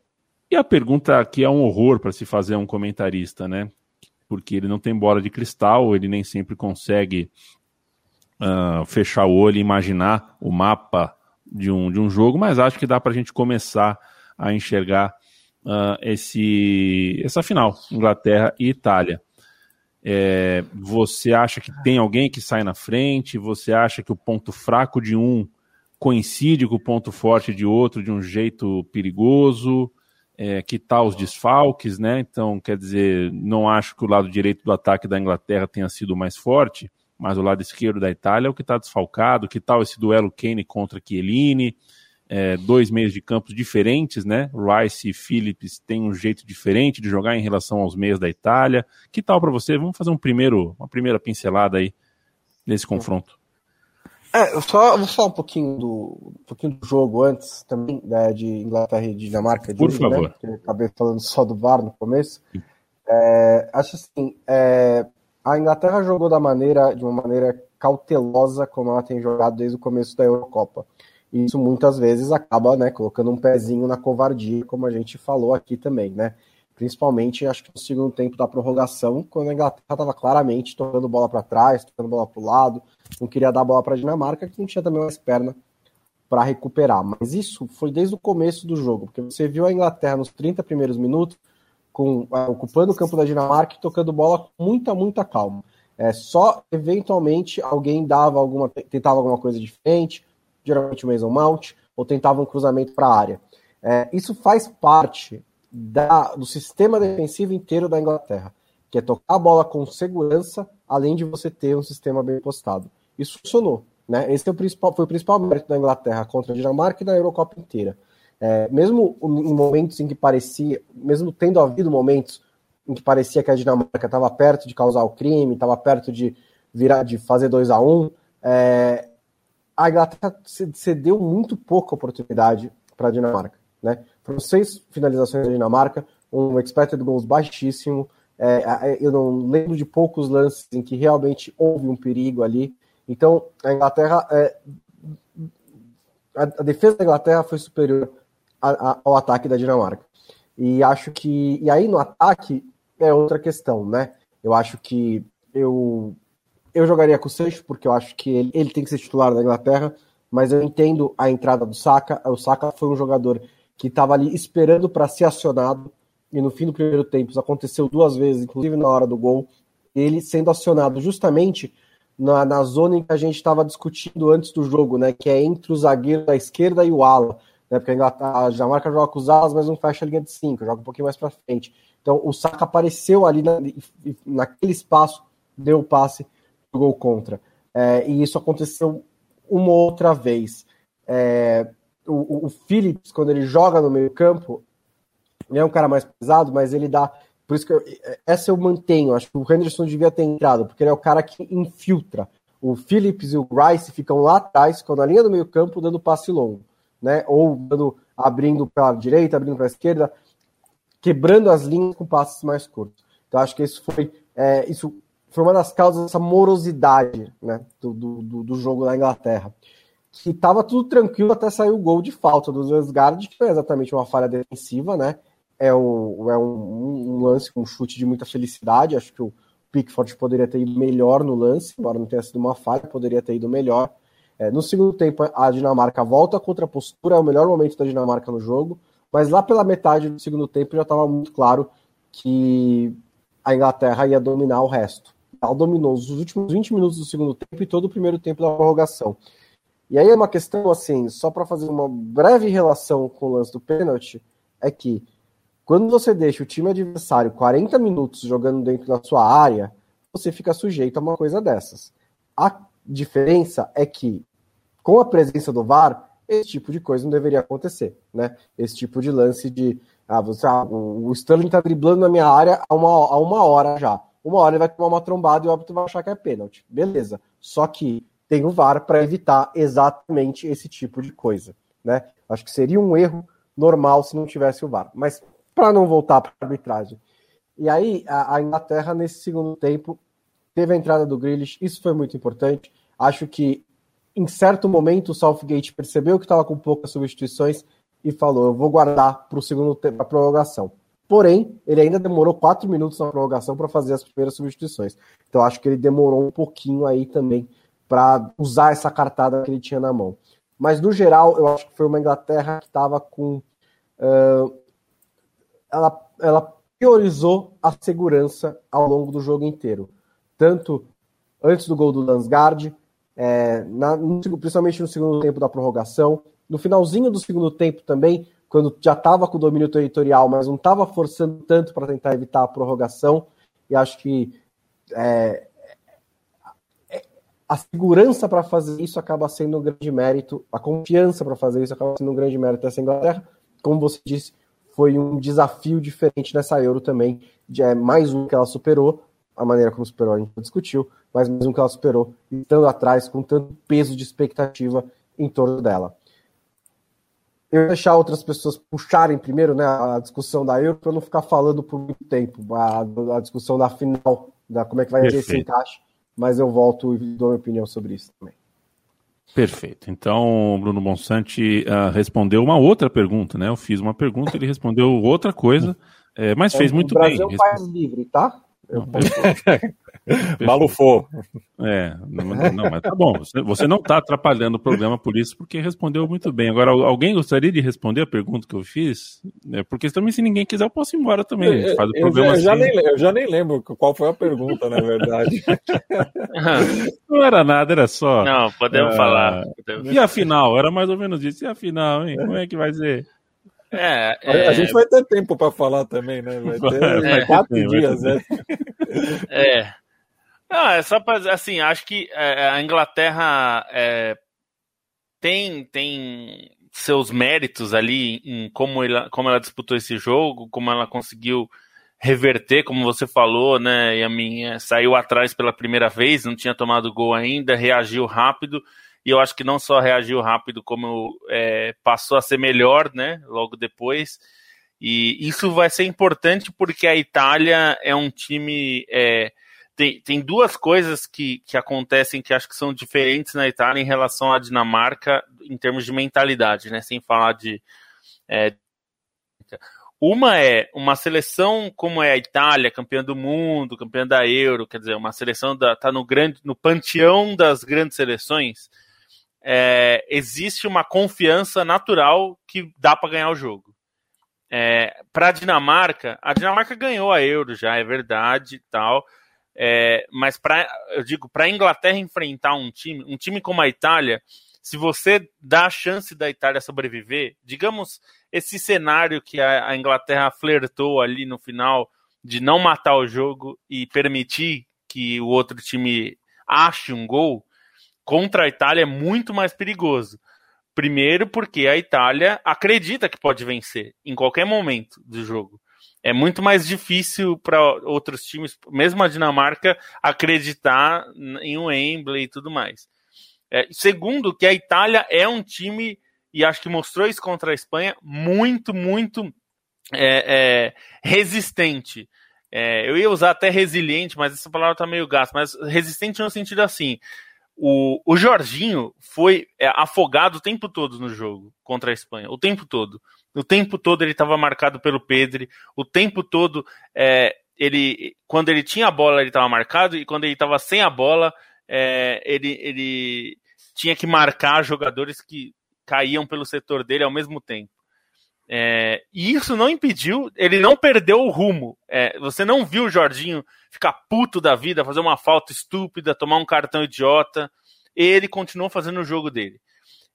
E a pergunta que é um horror para se fazer um comentarista, né? Porque ele não tem bola de cristal, ele nem sempre consegue uh, fechar o olho e imaginar o mapa de um, de um jogo, mas acho que dá para a gente começar a enxergar uh, esse, essa final, Inglaterra e Itália. É, você acha que tem alguém que sai na frente? Você acha que o ponto fraco de um coincide com o ponto forte de outro de um jeito perigoso. É, que tal os desfalques, né? Então, quer dizer, não acho que o lado direito do ataque da Inglaterra tenha sido mais forte, mas o lado esquerdo da Itália é o que está desfalcado. Que tal esse duelo Kane contra Chiellini? É, dois meios de campos diferentes, né? Rice e Phillips têm um jeito diferente de jogar em relação aos meios da Itália. Que tal para você? Vamos fazer um primeiro, uma primeira pincelada aí nesse confronto. É, eu só vou falar um pouquinho do, um pouquinho do jogo antes também, né, de Inglaterra e Dinamarca. Por hoje, né, favor. Né, acabei falando só do VAR no começo. É, acho assim, é, a Inglaterra jogou da maneira, de uma maneira cautelosa, como ela tem jogado desde o começo da Eurocopa. E isso muitas vezes acaba né, colocando um pezinho na covardia, como a gente falou aqui também, né? Principalmente, acho que no segundo tempo da prorrogação, quando a Inglaterra estava claramente tocando bola para trás, tocando bola para o lado, não queria dar bola para a Dinamarca, que não tinha também mais perna para recuperar. Mas isso foi desde o começo do jogo, porque você viu a Inglaterra nos 30 primeiros minutos com, uh, ocupando o campo da Dinamarca e tocando bola com muita, muita calma. É, só eventualmente alguém dava alguma, tentava alguma coisa diferente, geralmente o Mason Mount, ou tentava um cruzamento para a área. É, isso faz parte da, do sistema defensivo inteiro da Inglaterra, que é tocar a bola com segurança, além de você ter um sistema bem postado. Isso funcionou. Né? Esse é o principal, foi o principal mérito da Inglaterra contra a Dinamarca e da Eurocopa inteira. É, mesmo em momentos em que parecia, mesmo tendo havido momentos em que parecia que a Dinamarca estava perto de causar o crime, estava perto de virar, de fazer 2 a 1 um, é, a Inglaterra cedeu muito pouca oportunidade para a Dinamarca. Né? Foram seis finalizações da Dinamarca, um expected goals baixíssimo. É, eu não lembro de poucos lances em que realmente houve um perigo ali. Então, a Inglaterra, é, a, a, defesa da Inglaterra foi superior a, a, ao ataque da Dinamarca. E acho que, e aí no ataque é outra questão, né? Eu acho que eu eu jogaria com o Sancho porque eu acho que ele, ele tem que ser titular da Inglaterra. mas eu entendo a entrada do Saka. O Saka foi um jogador que estava ali esperando para ser acionado, e no fim do primeiro tempo isso aconteceu duas vezes, inclusive na hora do gol, ele sendo acionado justamente na, na zona em que a gente estava discutindo antes do jogo, né? Que é entre o zagueiro da esquerda e o ala. Né, porque a Jamaica joga com os alas, mas não fecha a linha de cinco, joga um pouquinho mais para frente. Então o Saka apareceu ali na, naquele espaço, deu o passe, gol contra. É, e isso aconteceu uma outra vez. É, o, o Phillips, quando ele joga no meio campo, ele é um cara mais pesado, mas ele dá por isso que eu, essa eu mantenho. Acho que o Henderson devia ter entrado, porque ele é o cara que infiltra. O Phillips e o Rice ficam lá atrás, ficam na linha do meio campo, dando passe longo, né? Ou dando, abrindo pela direita, abrindo para a esquerda, quebrando as linhas com passes mais curtos. Então acho que isso foi, é, isso foi uma das causas dessa morosidade, né? Do, do, do jogo da Inglaterra. Que estava tudo tranquilo até sair o gol de falta do Zansgaard, que foi exatamente uma falha defensiva, né? é, um, é um, um, lance com um chute de muita felicidade. Acho que o Pickford poderia ter ido melhor no lance, embora não tenha sido uma falha, poderia ter ido melhor. É, no segundo tempo, a Dinamarca volta contra a postura, é o melhor momento da Dinamarca no jogo, mas lá pela metade do segundo tempo já estava muito claro que a Inglaterra ia dominar o resto. Dominou os últimos 20 minutos do segundo tempo e todo o primeiro tempo da prorrogação. E aí é uma questão assim, só para fazer uma breve relação com o lance do pênalti, é que quando você deixa o time adversário 40 minutos jogando dentro da sua área, você fica sujeito a uma coisa dessas. A diferença é que, com a presença do VAR, esse tipo de coisa não deveria acontecer, né? Esse tipo de lance de ah, você, ah, o Sterling tá driblando na minha área há uma, há uma hora já. Uma hora ele vai tomar uma trombada e o árbitro vai achar que é pênalti. Beleza. Só que tem o VAR para evitar exatamente esse tipo de coisa, né? Acho que seria um erro normal se não tivesse o VAR. Mas para não voltar para a arbitragem. E aí, a, Inglaterra, nesse segundo tempo, teve a entrada do Grealish, isso foi muito importante. Acho que, em certo momento, o Southgate percebeu que estava com poucas substituições e falou: Eu vou guardar para o segundo tempo, a prorrogação. Porém, ele ainda demorou quatro minutos na prorrogação para fazer as primeiras substituições. Então, acho que ele demorou um pouquinho aí também para usar essa cartada que ele tinha na mão. Mas, no geral, eu acho que foi uma Inglaterra que estava com uh, ela, ela priorizou a segurança ao longo do jogo inteiro. Tanto antes do gol do Lansgard, é, na, principalmente no segundo tempo da prorrogação, no finalzinho do segundo tempo também, quando já estava com o domínio territorial, mas não estava forçando tanto para tentar evitar a prorrogação, e acho que é, é a segurança para fazer isso acaba sendo um grande mérito, a confiança para fazer isso acaba sendo um grande mérito dessa Inglaterra. Como você disse, foi um desafio diferente nessa Euro também. É mais um que ela superou, a maneira como superou a gente discutiu, mas mais um que ela superou, estando atrás com tanto peso de expectativa em torno dela. Eu deixar outras pessoas puxarem primeiro né, a discussão da Euro para não ficar falando por muito tempo, a, a discussão da final, da como é que vai ser esse encaixe, mas eu volto e dou minha opinião sobre isso também. Perfeito. Então, Bruno Monsanti uh, respondeu uma outra pergunta, né? Eu fiz uma pergunta, ele respondeu outra coisa, é, mas é, fez muito bem. O Brasil é um país livre, tá? Malufou. É, não, não, mas tá bom. Você, você não está atrapalhando o programa por isso, porque respondeu muito bem. Agora, alguém gostaria de responder a pergunta que eu fiz? É, porque também, se ninguém quiser, eu posso ir embora também. Eu, faz o programa eu, já, assim. nem, eu já nem lembro qual foi a pergunta, na verdade. não era nada, era só. Não, podemos uh, falar. E a final? Era mais ou menos isso. E a final, hein? Como é que vai ser? É, é... A gente vai ter tempo para falar também, né? Vai ter é, quatro é, dias, né? É. Não, é só para assim, acho que é, a Inglaterra é, tem tem seus méritos ali em como ela, como ela disputou esse jogo, como ela conseguiu reverter, como você falou, né? E a minha saiu atrás pela primeira vez, não tinha tomado gol ainda, reagiu rápido e eu acho que não só reagiu rápido, como é, passou a ser melhor, né? Logo depois. E isso vai ser importante porque a Itália é um time. É, tem, tem duas coisas que, que acontecem que acho que são diferentes na Itália em relação à Dinamarca em termos de mentalidade, né? Sem falar de. É, uma é uma seleção como é a Itália, campeã do mundo, campeã da Euro, quer dizer, uma seleção da tá no grande no panteão das grandes seleções é, existe uma confiança natural que dá para ganhar o jogo. É, para a Dinamarca, a Dinamarca ganhou a Euro já, é verdade tal. É, mas para eu digo, para a Inglaterra enfrentar um time, um time como a Itália, se você dá a chance da Itália sobreviver, digamos esse cenário que a, a Inglaterra flertou ali no final de não matar o jogo e permitir que o outro time ache um gol, contra a Itália é muito mais perigoso. Primeiro, porque a Itália acredita que pode vencer em qualquer momento do jogo. É muito mais difícil para outros times, mesmo a Dinamarca, acreditar em um Wembley e tudo mais. É, segundo, que a Itália é um time, e acho que mostrou isso contra a Espanha, muito, muito é, é, resistente. É, eu ia usar até resiliente, mas essa palavra tá meio gasta, mas resistente no sentido assim. O, o Jorginho foi é, afogado o tempo todo no jogo contra a Espanha, o tempo todo. O tempo todo ele estava marcado pelo Pedro, o tempo todo é, ele, quando ele tinha a bola ele estava marcado e quando ele estava sem a bola é, ele, ele tinha que marcar jogadores que caíam pelo setor dele ao mesmo tempo. É, e isso não impediu, ele não perdeu o rumo. É, você não viu o Jorginho ficar puto da vida, fazer uma falta estúpida, tomar um cartão idiota. Ele continuou fazendo o jogo dele.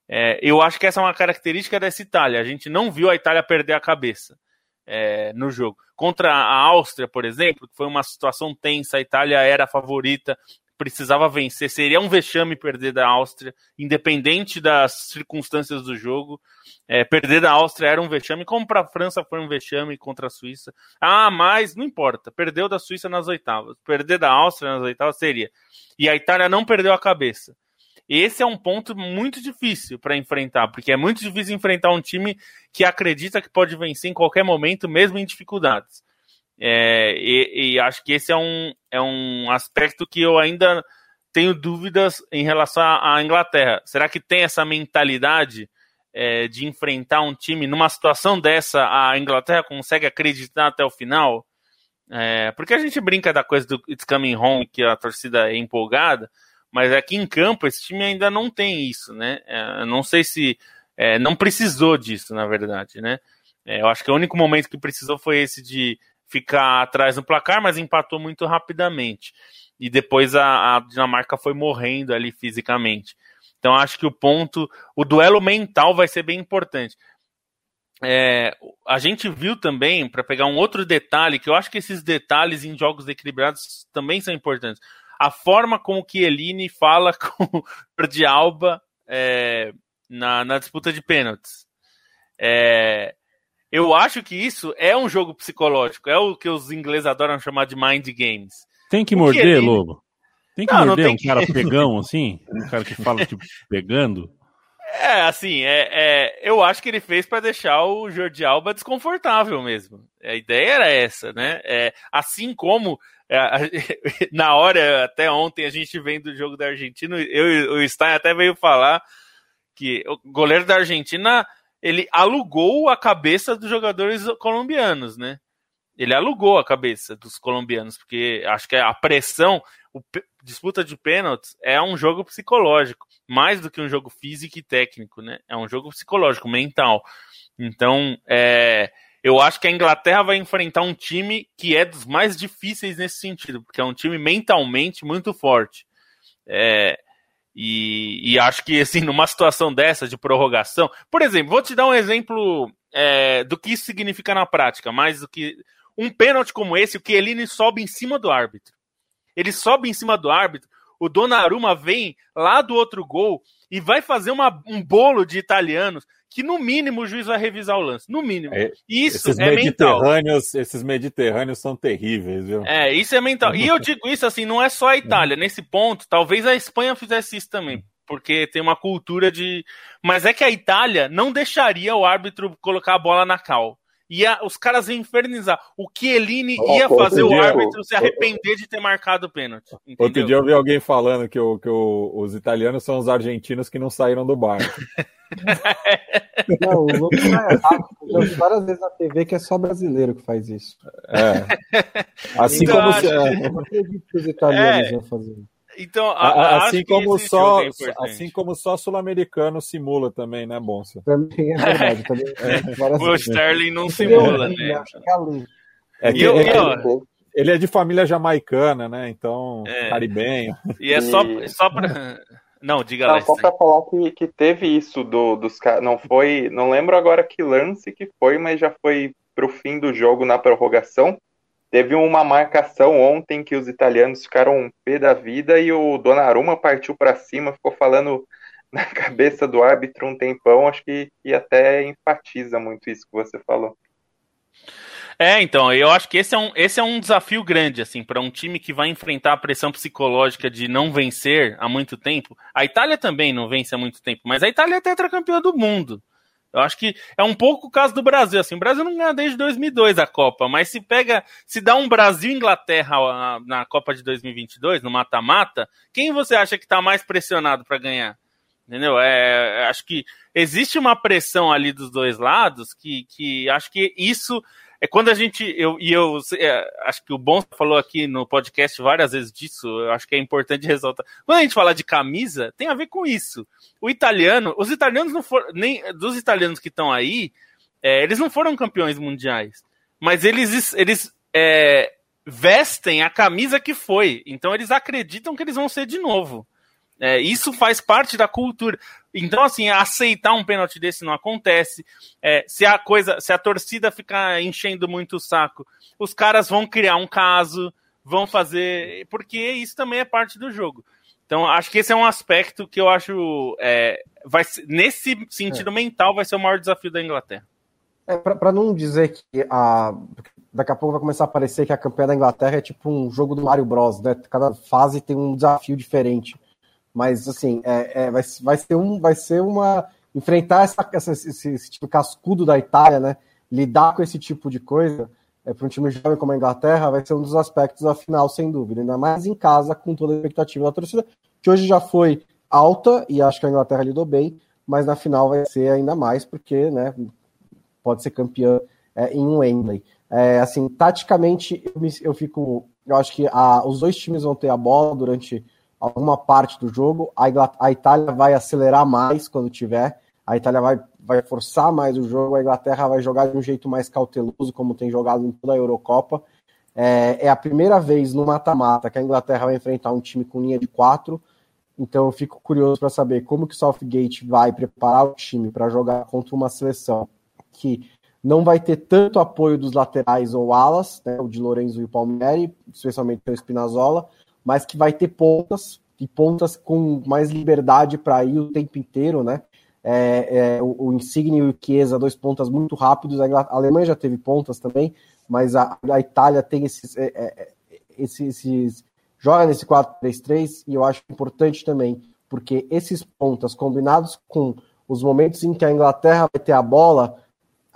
É, eu acho que essa é uma característica dessa Itália. A gente não viu a Itália perder a cabeça é, no jogo. Contra a Áustria, por exemplo, que foi uma situação tensa, a Itália era a favorita, precisava vencer. Seria um vexame perder da Áustria, independente das circunstâncias do jogo. É, perder da Áustria era um vexame, como para a França foi um vexame contra a Suíça. Ah, mas não importa, perdeu da Suíça nas oitavas. Perder da Áustria nas oitavas seria. E a Itália não perdeu a cabeça. Esse é um ponto muito difícil para enfrentar, porque é muito difícil enfrentar um time que acredita que pode vencer em qualquer momento, mesmo em dificuldades. É, e, e, acho que esse é um, é um aspecto que eu ainda tenho dúvidas em relação à Inglaterra. Será que tem essa mentalidade é, de enfrentar um time numa situação dessa? A Inglaterra consegue acreditar até o final? É, porque a gente brinca da coisa do It's Coming Home, que a torcida é empolgada, mas aqui em campo esse time ainda não tem isso, né? É, não sei se é, não precisou disso, na verdade, né? É, eu acho que o único momento que precisou foi esse de ficar atrás no placar, mas empatou muito rapidamente. E depois a, a Dinamarca foi morrendo ali fisicamente. Então acho que o ponto, o duelo mental vai ser bem importante. É, a gente viu também, para pegar um outro detalhe, que eu acho que esses detalhes em jogos equilibrados também são importantes. A forma como que Eline fala com o Jordi Alba é, na, na disputa de pênaltis. É, eu acho que isso é um jogo psicológico, é o que os ingleses adoram chamar de mind games. Tem que morder, ele... Lobo? Tem que não, morder não tem um que... cara pegão assim? Um cara que fala tipo pegando? É, assim, é, é, eu acho que ele fez para deixar o Jordi Alba desconfortável mesmo. A ideia era essa, né? É, assim como é, na hora, até ontem, a gente vem do jogo da Argentina, eu, o Stein até veio falar que o goleiro da Argentina ele alugou a cabeça dos jogadores colombianos, né? Ele alugou a cabeça dos colombianos, porque acho que a pressão, o disputa de pênaltis é um jogo psicológico, mais do que um jogo físico e técnico, né? É um jogo psicológico, mental. Então, é, eu acho que a Inglaterra vai enfrentar um time que é dos mais difíceis nesse sentido, porque é um time mentalmente muito forte. É, e, e, acho que, assim, numa situação dessa de prorrogação. Por exemplo, vou te dar um exemplo é, do que isso significa na prática, mais do que. Um pênalti como esse, o Chiellini sobe em cima do árbitro. Ele sobe em cima do árbitro, o Donnarumma vem lá do outro gol e vai fazer uma, um bolo de italianos que no mínimo o juiz vai revisar o lance, no mínimo. É, isso esses é mediterrâneos, mental. Esses mediterrâneos são terríveis, viu? É, isso é mental. E eu digo isso assim, não é só a Itália. Nesse ponto, talvez a Espanha fizesse isso também, porque tem uma cultura de. Mas é que a Itália não deixaria o árbitro colocar a bola na cal ia, os caras iam infernizar. O Chiellini oh, ia fazer o árbitro se arrepender de ter marcado o pênalti. Entendeu? Outro dia eu vi alguém falando que, o, que o, os italianos são os argentinos que não saíram do barco. não, o Lucas tá errado. Eu vi várias vezes na TV que é só brasileiro que faz isso. É. Assim então, como. Se, é... Eu não acredito que os italianos é... iam fazer Então, a, a, assim como só, é assim como só sul-americano simula também, né, Bonsa? Também é verdade. Também, é, o Sterling não simula, né? É que, eu, é, eu, ele é de família jamaicana, né? Então, é. caribenho. E é só, só para. Não, diga lá. Só para falar que, que teve isso do, dos caras. Não foi. Não lembro agora que lance que foi, mas já foi pro fim do jogo na prorrogação. Teve uma marcação ontem que os italianos ficaram um pé da vida e o Donnarumma partiu para cima, ficou falando na cabeça do árbitro um tempão. Acho que, que até enfatiza muito isso que você falou. É, então, eu acho que esse é um, esse é um desafio grande, assim, para um time que vai enfrentar a pressão psicológica de não vencer há muito tempo. A Itália também não vence há muito tempo, mas a Itália é tetracampeã do mundo. Eu acho que é um pouco o caso do Brasil. Assim, o Brasil não ganha desde 2002 a Copa, mas se pega, se dá um Brasil Inglaterra na Copa de 2022, no mata-mata, quem você acha que está mais pressionado para ganhar? Entendeu? É, acho que existe uma pressão ali dos dois lados que, que acho que isso é quando a gente. Eu, e eu é, acho que o Bom falou aqui no podcast várias vezes disso, eu acho que é importante ressaltar. Quando a gente fala de camisa, tem a ver com isso. O italiano, os italianos não foram. Nem dos italianos que estão aí, é, eles não foram campeões mundiais. Mas eles, eles é, vestem a camisa que foi. Então eles acreditam que eles vão ser de novo. É, isso faz parte da cultura. Então, assim, aceitar um pênalti desse não acontece. É, se a coisa, se a torcida ficar enchendo muito o saco, os caras vão criar um caso, vão fazer. Porque isso também é parte do jogo. Então, acho que esse é um aspecto que eu acho. É, vai, nesse sentido é. mental, vai ser o maior desafio da Inglaterra. É, para não dizer que a. Daqui a pouco vai começar a parecer que a campanha da Inglaterra é tipo um jogo do Mario Bros, né? Cada fase tem um desafio diferente. Mas assim, é, é, vai, vai, ser um, vai ser uma. Enfrentar essa, essa esse, esse, tipo cascudo da Itália, né? Lidar com esse tipo de coisa, é, para um time jovem como a Inglaterra, vai ser um dos aspectos da final, sem dúvida. Ainda mais em casa, com toda a expectativa da torcida, que hoje já foi alta, e acho que a Inglaterra lidou bem, mas na final vai ser ainda mais, porque né, pode ser campeã é, em um Wembley. É, assim, taticamente, eu, me, eu, fico. Eu acho que a, os dois times vão ter a bola durante alguma parte do jogo. A, Itália vai acelerar mais quando tiver. A Itália vai, vai forçar mais o jogo. A Inglaterra vai jogar de um jeito mais cauteloso, como tem jogado em toda a Eurocopa. É, é a primeira vez no mata-mata que a Inglaterra vai enfrentar um time com linha de quatro. Então eu fico curioso para saber como que o Southgate vai preparar o time para jogar contra uma seleção que não vai ter tanto apoio dos laterais ou alas, né, o de Lorenzo e o Palmieri, especialmente o Spinazzola, mas que vai ter pontas e pontas com mais liberdade para ir o tempo inteiro, né? É, é, o, o Insigne e o Chiesa, dois pontas muito rápidos. A Alemanha já teve pontas também, mas a, a Itália tem esses, é, é esses, esses, joga nesse 4-3-3 e eu acho importante também, porque esses pontas combinados com os momentos em que a Inglaterra vai ter a bola,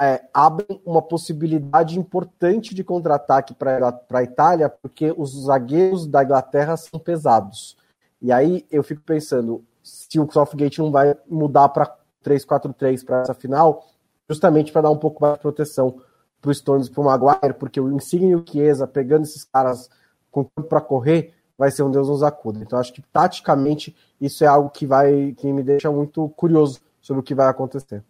é, abrem uma possibilidade importante de contra-ataque para a Itália, porque os zagueiros da Inglaterra são pesados. E aí eu fico pensando se o Southgate não vai mudar para 3-4-3 para essa final, justamente para dar um pouco mais de proteção para o Stones e para o Maguire, porque o Insigne e o Chiesa pegando esses caras com tempo para correr, vai ser um Deus nos acuda. Então acho que taticamente isso é algo que vai que me deixa muito curioso sobre o que vai acontecer.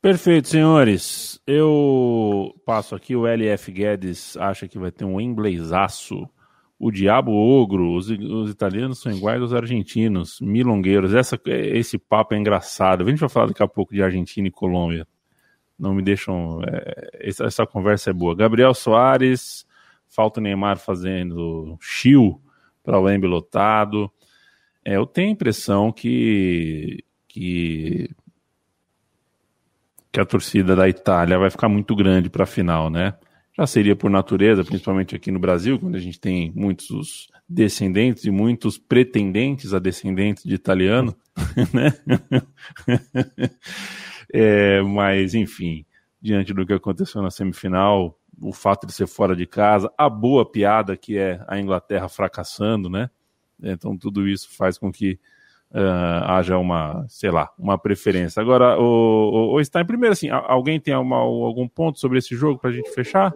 Perfeito, senhores. Eu passo aqui. O LF Guedes acha que vai ter um emblezaço. O Diabo Ogro. Os, os, italianos são iguais aos argentinos. Milongueiros. Essa, esse papo é engraçado. A gente vai falar daqui a pouco de Argentina e Colômbia. Não me deixam. É, essa, essa, conversa é boa. Gabriel Soares. Falta o Neymar fazendo chill para o Wembley lotado. É, eu tenho a impressão que. que que a torcida da Itália vai ficar muito grande para a final, né? Já seria por natureza, principalmente aqui no Brasil, quando a gente tem muitos descendentes e muitos pretendentes a descendentes de italiano, né? é, mas, enfim, diante do que aconteceu na semifinal, o fato de ser fora de casa, a boa piada que é a Inglaterra fracassando, né? Então, tudo isso faz com que uh, haja uma, sei lá, uma preferência. Agora, o, o, o Stein, primeiro assim, alguém tem uma, algum ponto sobre esse jogo para a gente fechar?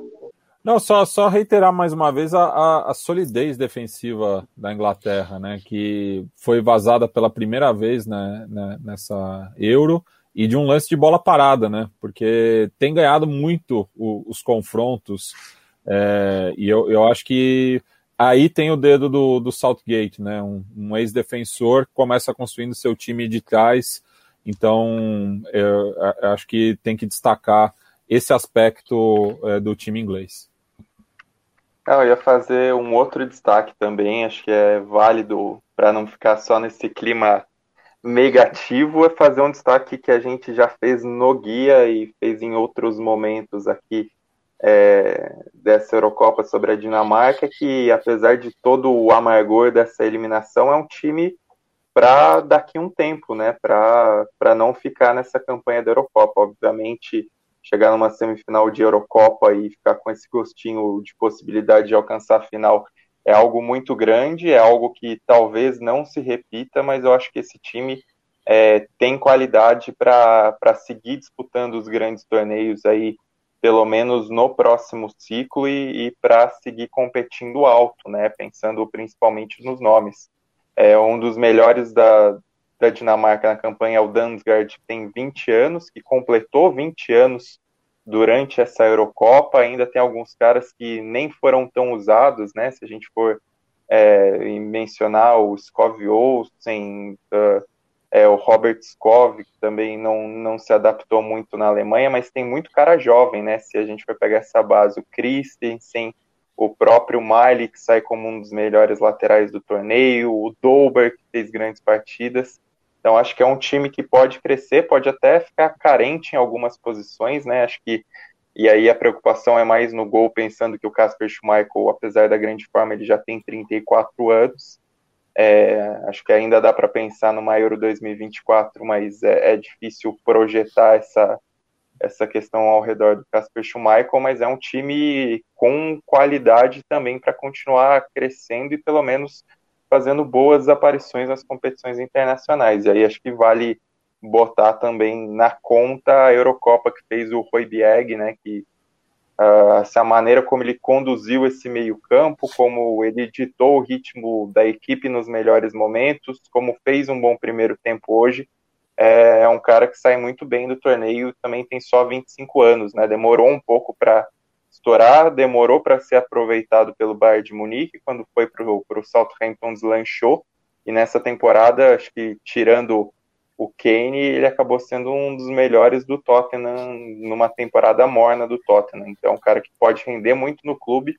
Não, só, só reiterar mais uma vez a, a, a, solidez defensiva da Inglaterra, né, que foi vazada pela primeira vez né, né, nessa Euro e de um lance de bola parada, né, porque tem ganhado muito o, os confrontos é, e eu, eu acho que aí tem o dedo do, do Southgate, né, um, um ex-defensor começa construindo seu time de trás, então eu, eu acho que tem que destacar esse aspecto é, do time inglês. Eu ia fazer um outro destaque também, acho que é válido para não ficar só nesse clima negativo, é fazer um destaque que a gente já fez no guia e fez em outros momentos aqui é, dessa Eurocopa sobre a Dinamarca, que apesar de todo o amargor dessa eliminação, é um time para daqui um tempo, né? Para não ficar nessa campanha da Eurocopa. Obviamente, chegar numa semifinal de Eurocopa e ficar com esse gostinho de possibilidade de alcançar a final é algo muito grande, é algo que talvez não se repita, mas eu acho que esse time é, tem qualidade para seguir disputando os grandes torneios aí, pelo menos no próximo ciclo, e, e para seguir competindo alto, né? Pensando principalmente nos nomes. É um dos melhores da, da Dinamarca na campanha é o Dansgaard, que tem 20 anos, que completou 20 anos durante essa Eurocopa. Ainda tem alguns caras que nem foram tão usados, né? Se a gente for é, mencionar o Skov Olsen, uh, é, o Robert Skov, que também não, não se adaptou muito na Alemanha, mas tem muito cara jovem, né? Se a gente for pegar essa base, o Christensen, o próprio Miley, que sai como um dos melhores laterais do torneio, o Dolber, que fez grandes partidas. Então acho que é um time que pode crescer, pode até ficar carente em algumas posições, né? Acho que e aí a preocupação é mais no gol, pensando que o Casper Schmeichel, apesar da grande forma, ele já tem 34 anos. É, acho que ainda dá para pensar no Euro 2024, mas é, é, difícil projetar essa, essa questão ao redor do Casper Schmeichel, mas é um time com qualidade também para continuar crescendo e pelo menos fazendo boas aparições nas competições internacionais. E aí acho que vale botar também na conta a Eurocopa que fez o Roy Bieg, né, que uh, a maneira como ele conduziu esse meio-campo, como ele ditou o ritmo da equipe nos melhores momentos, como fez um bom primeiro tempo hoje, é, é um cara que sai muito bem do torneio, também tem só 25 anos, né? Demorou um pouco para estourar, demorou para ser aproveitado pelo Bayern de Munique, quando foi para o Southampton deslanchou, e nessa temporada, acho que tirando o Kane, ele acabou sendo um dos melhores do Tottenham numa temporada morna do Tottenham. Então, é um cara que pode render muito no clube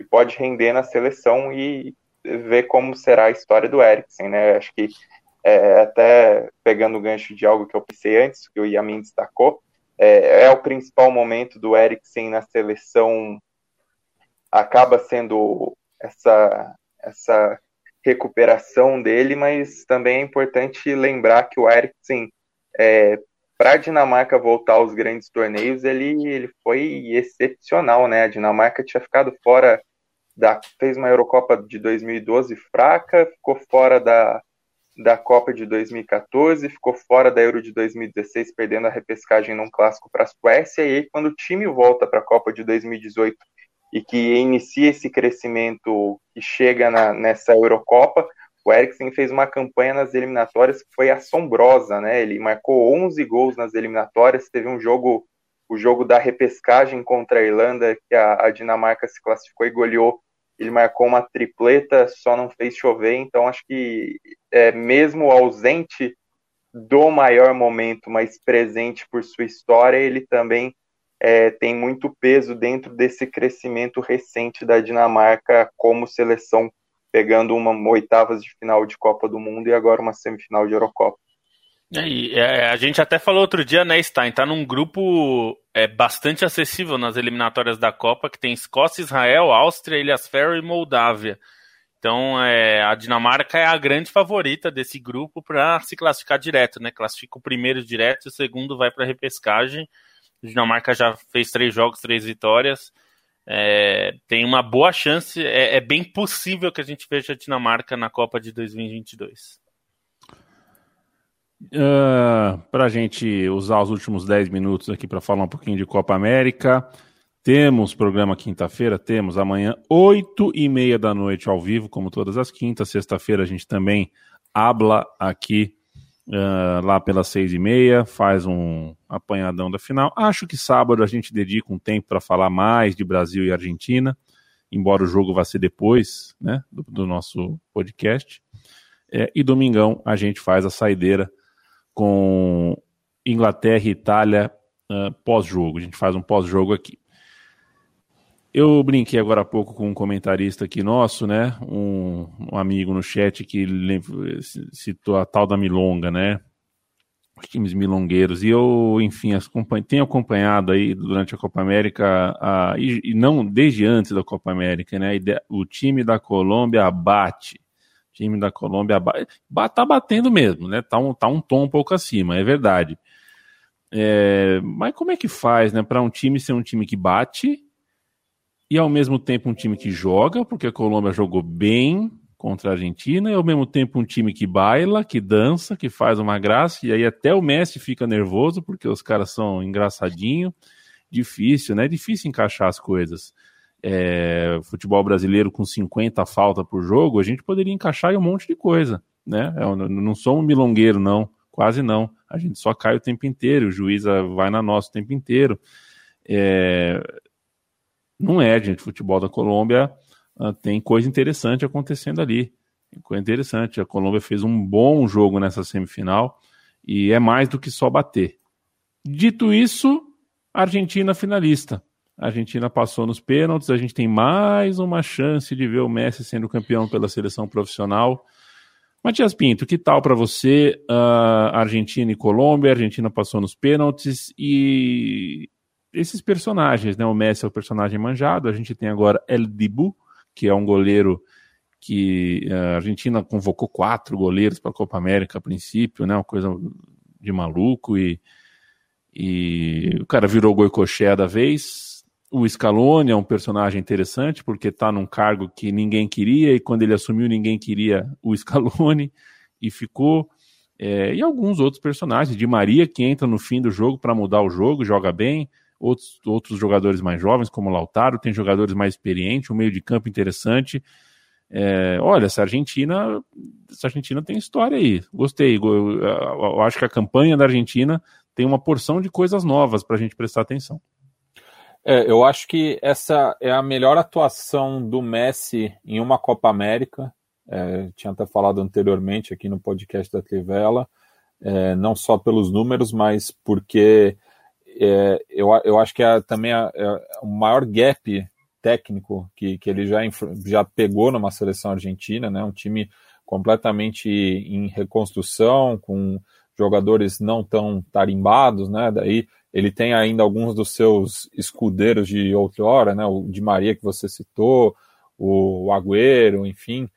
e pode render na seleção e ver como será a história do Eriksen, né? Acho que é, até pegando o gancho de algo que eu pensei antes, que o Yamin destacou, é, é o principal momento do Eriksen na seleção, acaba sendo essa, essa recuperação dele, mas também é importante lembrar que o Eriksen, é, para a Dinamarca voltar aos grandes torneios, ele, ele foi excepcional, né? A Dinamarca tinha ficado fora da. fez uma Eurocopa de 2012 fraca, ficou fora da, da Copa de 2014, ficou fora da Euro de 2016, perdendo a repescagem num clássico para a Suécia, e aí quando o time volta para a Copa de 2018 e que inicia esse crescimento que chega na, nessa Eurocopa, o Eriksen fez uma campanha nas eliminatórias que foi assombrosa, né? Ele marcou 11 gols nas eliminatórias, teve um jogo, o jogo da repescagem contra a Irlanda, que a, a Dinamarca se classificou e goleou. Ele marcou uma tripleta, só não fez chover, então acho que é, mesmo ausente do maior momento, mas presente por sua história, ele também é, tem muito peso dentro desse crescimento recente da Dinamarca como seleção, pegando uma oitavas de final de Copa do Mundo e agora uma semifinal de Eurocopa. É, a gente até falou outro dia, né, Stein? Tá num grupo é, bastante acessível nas eliminatórias da Copa, que tem Escócia, Israel, Áustria, Ilhas Faroe e Moldávia. Então, é, a Dinamarca é a grande favorita desse grupo para se classificar direto, né? Classifica o primeiro direto e o segundo vai para repescagem. A Dinamarca já fez três jogos, três vitórias. É, tem uma boa chance, é, é bem possível que a gente veja a Dinamarca na Copa de 2022. Uh, para a gente usar os últimos 10 minutos aqui para falar um pouquinho de Copa América. Temos programa quinta-feira? Temos. Amanhã, oito e meia da noite, ao vivo, como todas as quintas. Sexta-feira a gente também habla aqui uh, lá pelas seis e meia, faz um apanhadão da final. Acho que sábado a gente dedica um tempo para falar mais de Brasil e Argentina, embora o jogo vá ser depois né, do, do nosso podcast. É, e domingão a gente faz a saideira com Inglaterra e Itália uh, pós-jogo. A gente faz um pós-jogo aqui. Eu brinquei agora há pouco com um comentarista aqui nosso, né? Um, um amigo no chat que citou a tal da Milonga, né? Os times milongueiros. E eu, enfim, tenho acompanhado aí durante a Copa América, a, e, e, não desde antes da Copa América, né? O time da Colômbia bate. O time da Colômbia bate. Tá batendo mesmo, né? Tá um, tá um tom um pouco acima, é verdade. É, mas como é que faz, né? Para um time ser um time que bate e ao mesmo tempo um time que joga, porque a Colômbia jogou bem contra a Argentina, e ao mesmo tempo um time que baila, que dança, que faz uma graça, e aí até o Messi fica nervoso, porque os caras são engraçadinho, difícil, né? Difícil encaixar as coisas. É, futebol brasileiro com 50 falta por jogo, a gente poderia encaixar em um monte de coisa, né? Eu não sou um milongueiro, não, quase não. A gente só cai o tempo inteiro, o juiz vai na nossa o tempo inteiro. É, não é, gente. O futebol da Colômbia uh, tem coisa interessante acontecendo ali. Tem coisa interessante. A Colômbia fez um bom jogo nessa semifinal e é mais do que só bater. Dito isso, Argentina finalista. A Argentina passou nos pênaltis, a gente tem mais uma chance de ver o Messi sendo campeão pela seleção profissional. Matias Pinto, que tal para você uh, Argentina e Colômbia? A Argentina passou nos pênaltis e esses personagens, né? O Messi é o personagem manjado, a gente tem agora El Dibu, que é um goleiro que eh, a Argentina convocou quatro goleiros para a Copa América a princípio, né? Uma coisa de maluco e, e o cara virou goicoché da vez. O Scaloni é um personagem interessante porque está num cargo que ninguém queria e quando ele assumiu ninguém queria o Scaloni e ficou. É, e alguns outros personagens, de Maria que entra no fim do jogo para mudar o jogo, joga bem outros, outros jogadores mais jovens, como o Lautaro, tem jogadores mais experientes, um meio de campo interessante. É, olha, essa Argentina, essa Argentina tem história aí. Gostei. Eu, eu, acho que a campanha da Argentina tem uma porção de coisas novas para a gente prestar atenção. É, eu acho que essa é a melhor atuação do Messi em uma Copa América. É, tinha até falado anteriormente aqui no podcast da Trivela, é, não só pelos números, mas porque é, eu, eu acho que é também a, é o maior gap técnico que, que ele já, já pegou numa seleção argentina, né? Um time completamente em reconstrução, com jogadores não tão tarimbados, né? Daí ele tem ainda alguns dos seus escudeiros de outrora, né? O de Maria que você citou, o Agüero, enfim.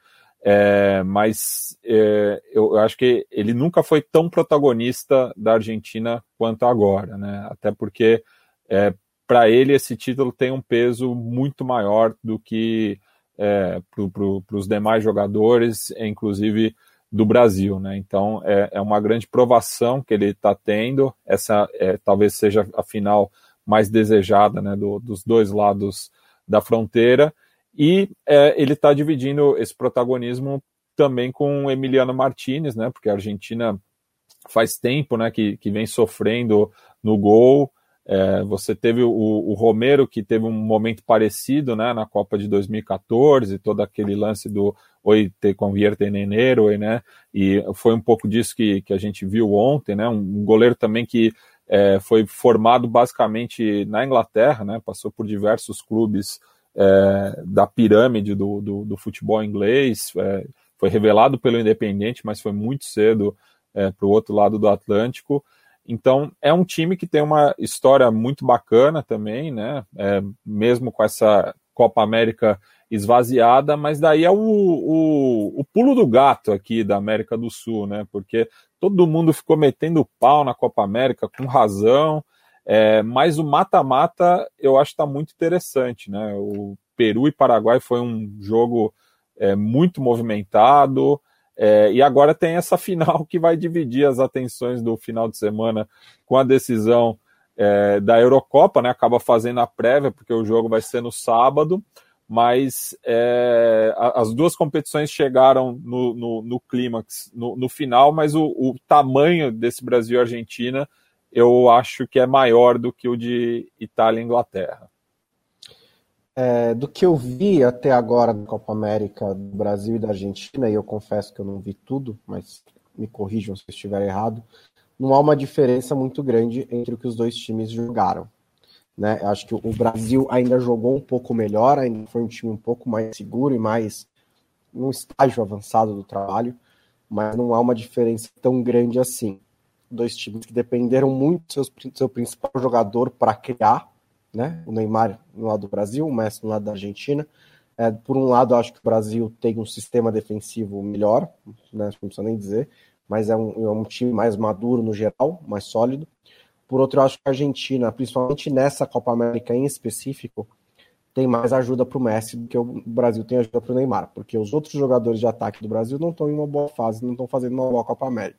É, mas é, eu, eu, acho que ele nunca foi tão protagonista da Argentina quanto agora, né? Até porque é, para ele esse título tem um peso muito maior do que é, para pro, os demais jogadores, inclusive do Brasil, né? Então é, é uma grande provação que ele está tendo. Essa é, talvez seja a final mais desejada, né? Do, dos dois lados da fronteira e é, ele está dividindo esse protagonismo também com Emiliano Martinez, né? Porque a Argentina faz tempo, né, que, que vem sofrendo no gol. É, você teve o, o, Romero que teve um momento parecido, né, na Copa de 2014, todo aquele lance do oi te convierte en enero, né? E foi um pouco disso que, que a gente viu ontem, né? Um, um goleiro também que é, foi formado basicamente na Inglaterra, né? Passou por diversos clubes é, da pirâmide do, do, do futebol inglês. É, foi revelado pelo Independente, mas foi muito cedo é, para o outro lado do Atlântico. Então, é um time que tem uma história muito bacana também, né? É, mesmo com essa Copa América esvaziada, mas daí é o, o, o, pulo do gato aqui da América do Sul, né? Porque todo mundo ficou metendo pau na Copa América com razão. É, mas o mata-mata eu acho que está muito interessante, né? O Peru e Paraguai foi um jogo é, muito movimentado. É, e agora tem essa final que vai dividir as atenções do final de semana com a decisão é, da Eurocopa, né? Acaba fazendo a prévia, porque o jogo vai ser no sábado, mas é, as duas competições chegaram no, no, no clímax no, no, final, mas o, o tamanho desse Brasil e Argentina eu acho que é maior do que o de Itália e Inglaterra. É, do que eu vi até agora na Copa América do Brasil e da Argentina, e eu confesso que eu não vi tudo, mas me corrijam se eu estiver errado, não há uma diferença muito grande entre o que os dois times jogaram. Né? Eu acho que o Brasil ainda jogou um pouco melhor, ainda foi um time um pouco mais seguro e mais num estágio avançado do trabalho, mas não há uma diferença tão grande assim. Dois times que dependeram muito do seu, seu principal jogador para criar, né? O Neymar no lado do Brasil, o Messi no lado da Argentina. É, por um lado, acho que o Brasil tem um sistema defensivo melhor, né? não precisa nem dizer, mas é um, é um time mais maduro no geral, mais sólido. Por outro, eu acho que a Argentina, principalmente nessa Copa América em específico, tem mais ajuda para o Messi do que o Brasil tem ajuda para o Neymar, porque os outros jogadores de ataque do Brasil não estão em uma boa fase, não estão fazendo uma boa Copa América.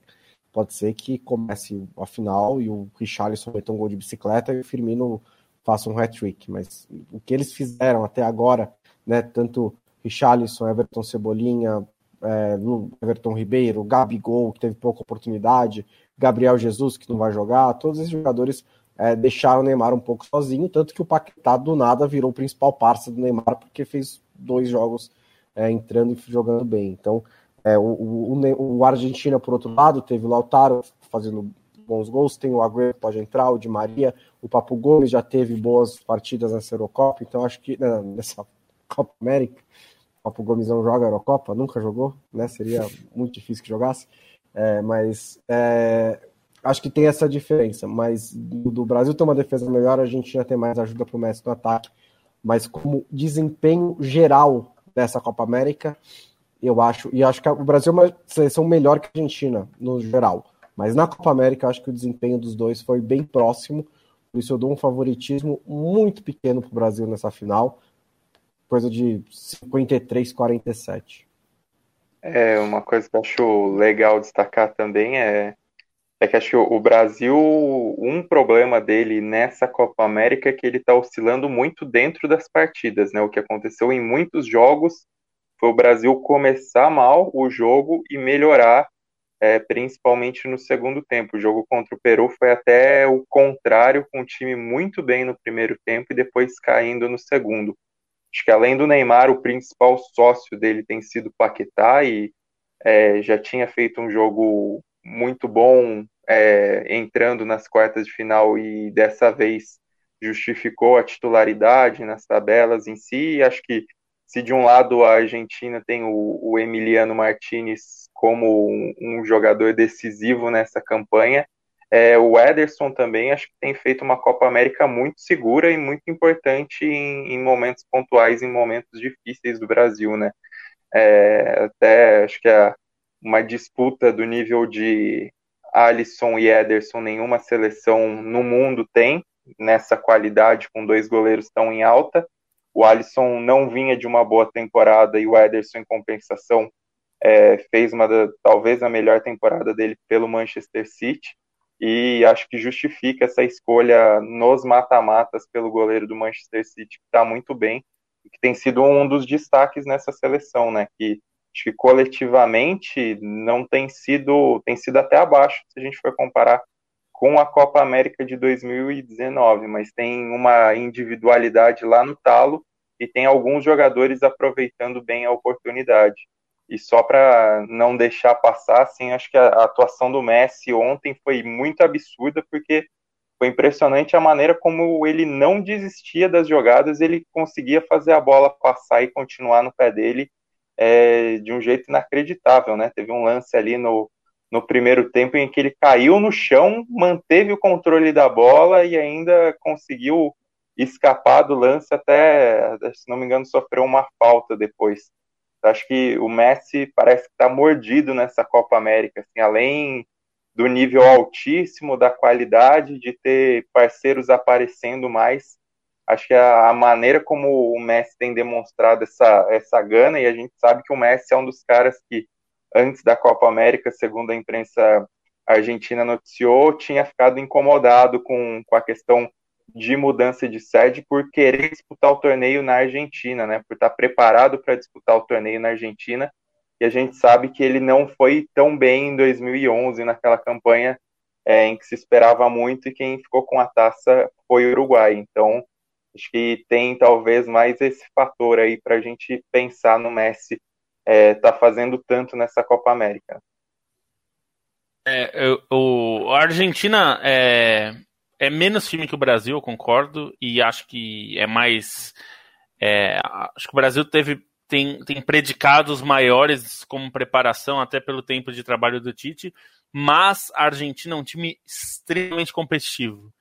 Pode ser que comece a final e o Richarlison meta um gol de bicicleta e o Firmino faça um hat-trick, mas o que eles fizeram até agora, né, tanto Richarlison, Everton Cebolinha, é, Everton Ribeiro, Gabigol, que teve pouca oportunidade, Gabriel Jesus, que não vai jogar, todos esses jogadores é, deixaram o Neymar um pouco sozinho, tanto que o Paquetá do nada virou o principal parça do Neymar, porque fez dois jogos é, entrando e jogando bem. Então, é, o, o, o, Argentina, por outro lado, teve o Lautaro fazendo bons gols, tem o Agüero que pode entrar, o Di Maria, o Papo Gomes já teve boas partidas nessa Eurocopa, então acho que né, nessa Copa América, o Papo Gomes não joga a Eurocopa, nunca jogou, né? Seria muito difícil que jogasse, é, mas é, acho que tem essa diferença. Mas do, do Brasil tem uma defesa melhor, a Argentina tem mais ajuda para o Messi no ataque, mas como desempenho geral dessa Copa América, eu acho, e acho que o Brasil é uma seleção melhor que a Argentina no geral. Mas na Copa América, acho que o desempenho dos dois foi bem próximo. Por isso eu dou um favoritismo muito pequeno para o Brasil nessa final. Coisa de 53, 47. É, uma coisa que eu acho legal destacar também é, é que acho que o Brasil, um problema dele nessa Copa América é que ele está oscilando muito dentro das partidas, né? O que aconteceu em muitos jogos foi o Brasil começar mal o jogo e melhorar é, principalmente no segundo tempo. O jogo contra o Peru foi até o contrário, com o time muito bem no primeiro tempo e depois caindo no segundo. Acho que além do Neymar, o principal sócio dele tem sido Paquetá e é, já tinha feito um jogo muito bom é, entrando nas quartas de final e dessa vez justificou a titularidade nas tabelas em si. Acho que se de um lado a Argentina tem o, o Emiliano Martinez como um, um jogador decisivo nessa campanha. É, o Ederson também acho que tem feito uma Copa América muito segura e muito importante em, em momentos pontuais, em momentos difíceis do Brasil, né? É, até acho que é uma disputa do nível de Alisson e Ederson nenhuma seleção no mundo tem nessa qualidade com dois goleiros tão em alta. O Alisson não vinha de uma boa temporada e o Ederson em compensação é, fez uma da, talvez a melhor temporada dele pelo Manchester City e acho que justifica essa escolha nos mata-matas pelo goleiro do Manchester City que está muito bem e que tem sido um dos destaques nessa seleção, né? Que acho que coletivamente não tem sido tem sido até abaixo se a gente for comparar com a Copa América de 2019, mas tem uma individualidade lá no talo e tem alguns jogadores aproveitando bem a oportunidade. E só para não deixar passar, assim, acho que a, atuação do Messi ontem foi muito absurda, porque foi impressionante a maneira como ele não desistia das jogadas, ele conseguia fazer a bola passar e continuar no pé dele é, de um jeito inacreditável, né? Teve um lance ali no, no primeiro tempo em que ele caiu no chão, manteve o controle da bola e ainda conseguiu escapar do lance até, se não me engano, sofreu uma falta depois. Acho que o Messi parece que está mordido nessa Copa América, assim, além do nível altíssimo, da qualidade, de ter parceiros aparecendo mais. Acho que a, a maneira como o Messi tem demonstrado essa, essa gana, e a gente sabe que o Messi é um dos caras que, antes da Copa América, segundo a imprensa Argentina noticiou, tinha ficado incomodado com, com a questão de mudança de sede por querer disputar o torneio na Argentina, né? Por estar preparado para disputar o torneio na Argentina. E a gente sabe que ele não foi tão bem em 2011 naquela campanha é, em que se esperava muito e quem ficou com a taça foi o Uruguai. Então acho que tem talvez mais esse fator aí para a gente pensar no Messi é, tá fazendo tanto nessa Copa América. É, o, a Argentina é, é menos time que o Brasil, eu concordo, e acho que é mais. É, acho que o Brasil teve tem, tem predicados maiores como preparação, até pelo tempo de trabalho do Tite, mas a Argentina é um time extremamente competitivo,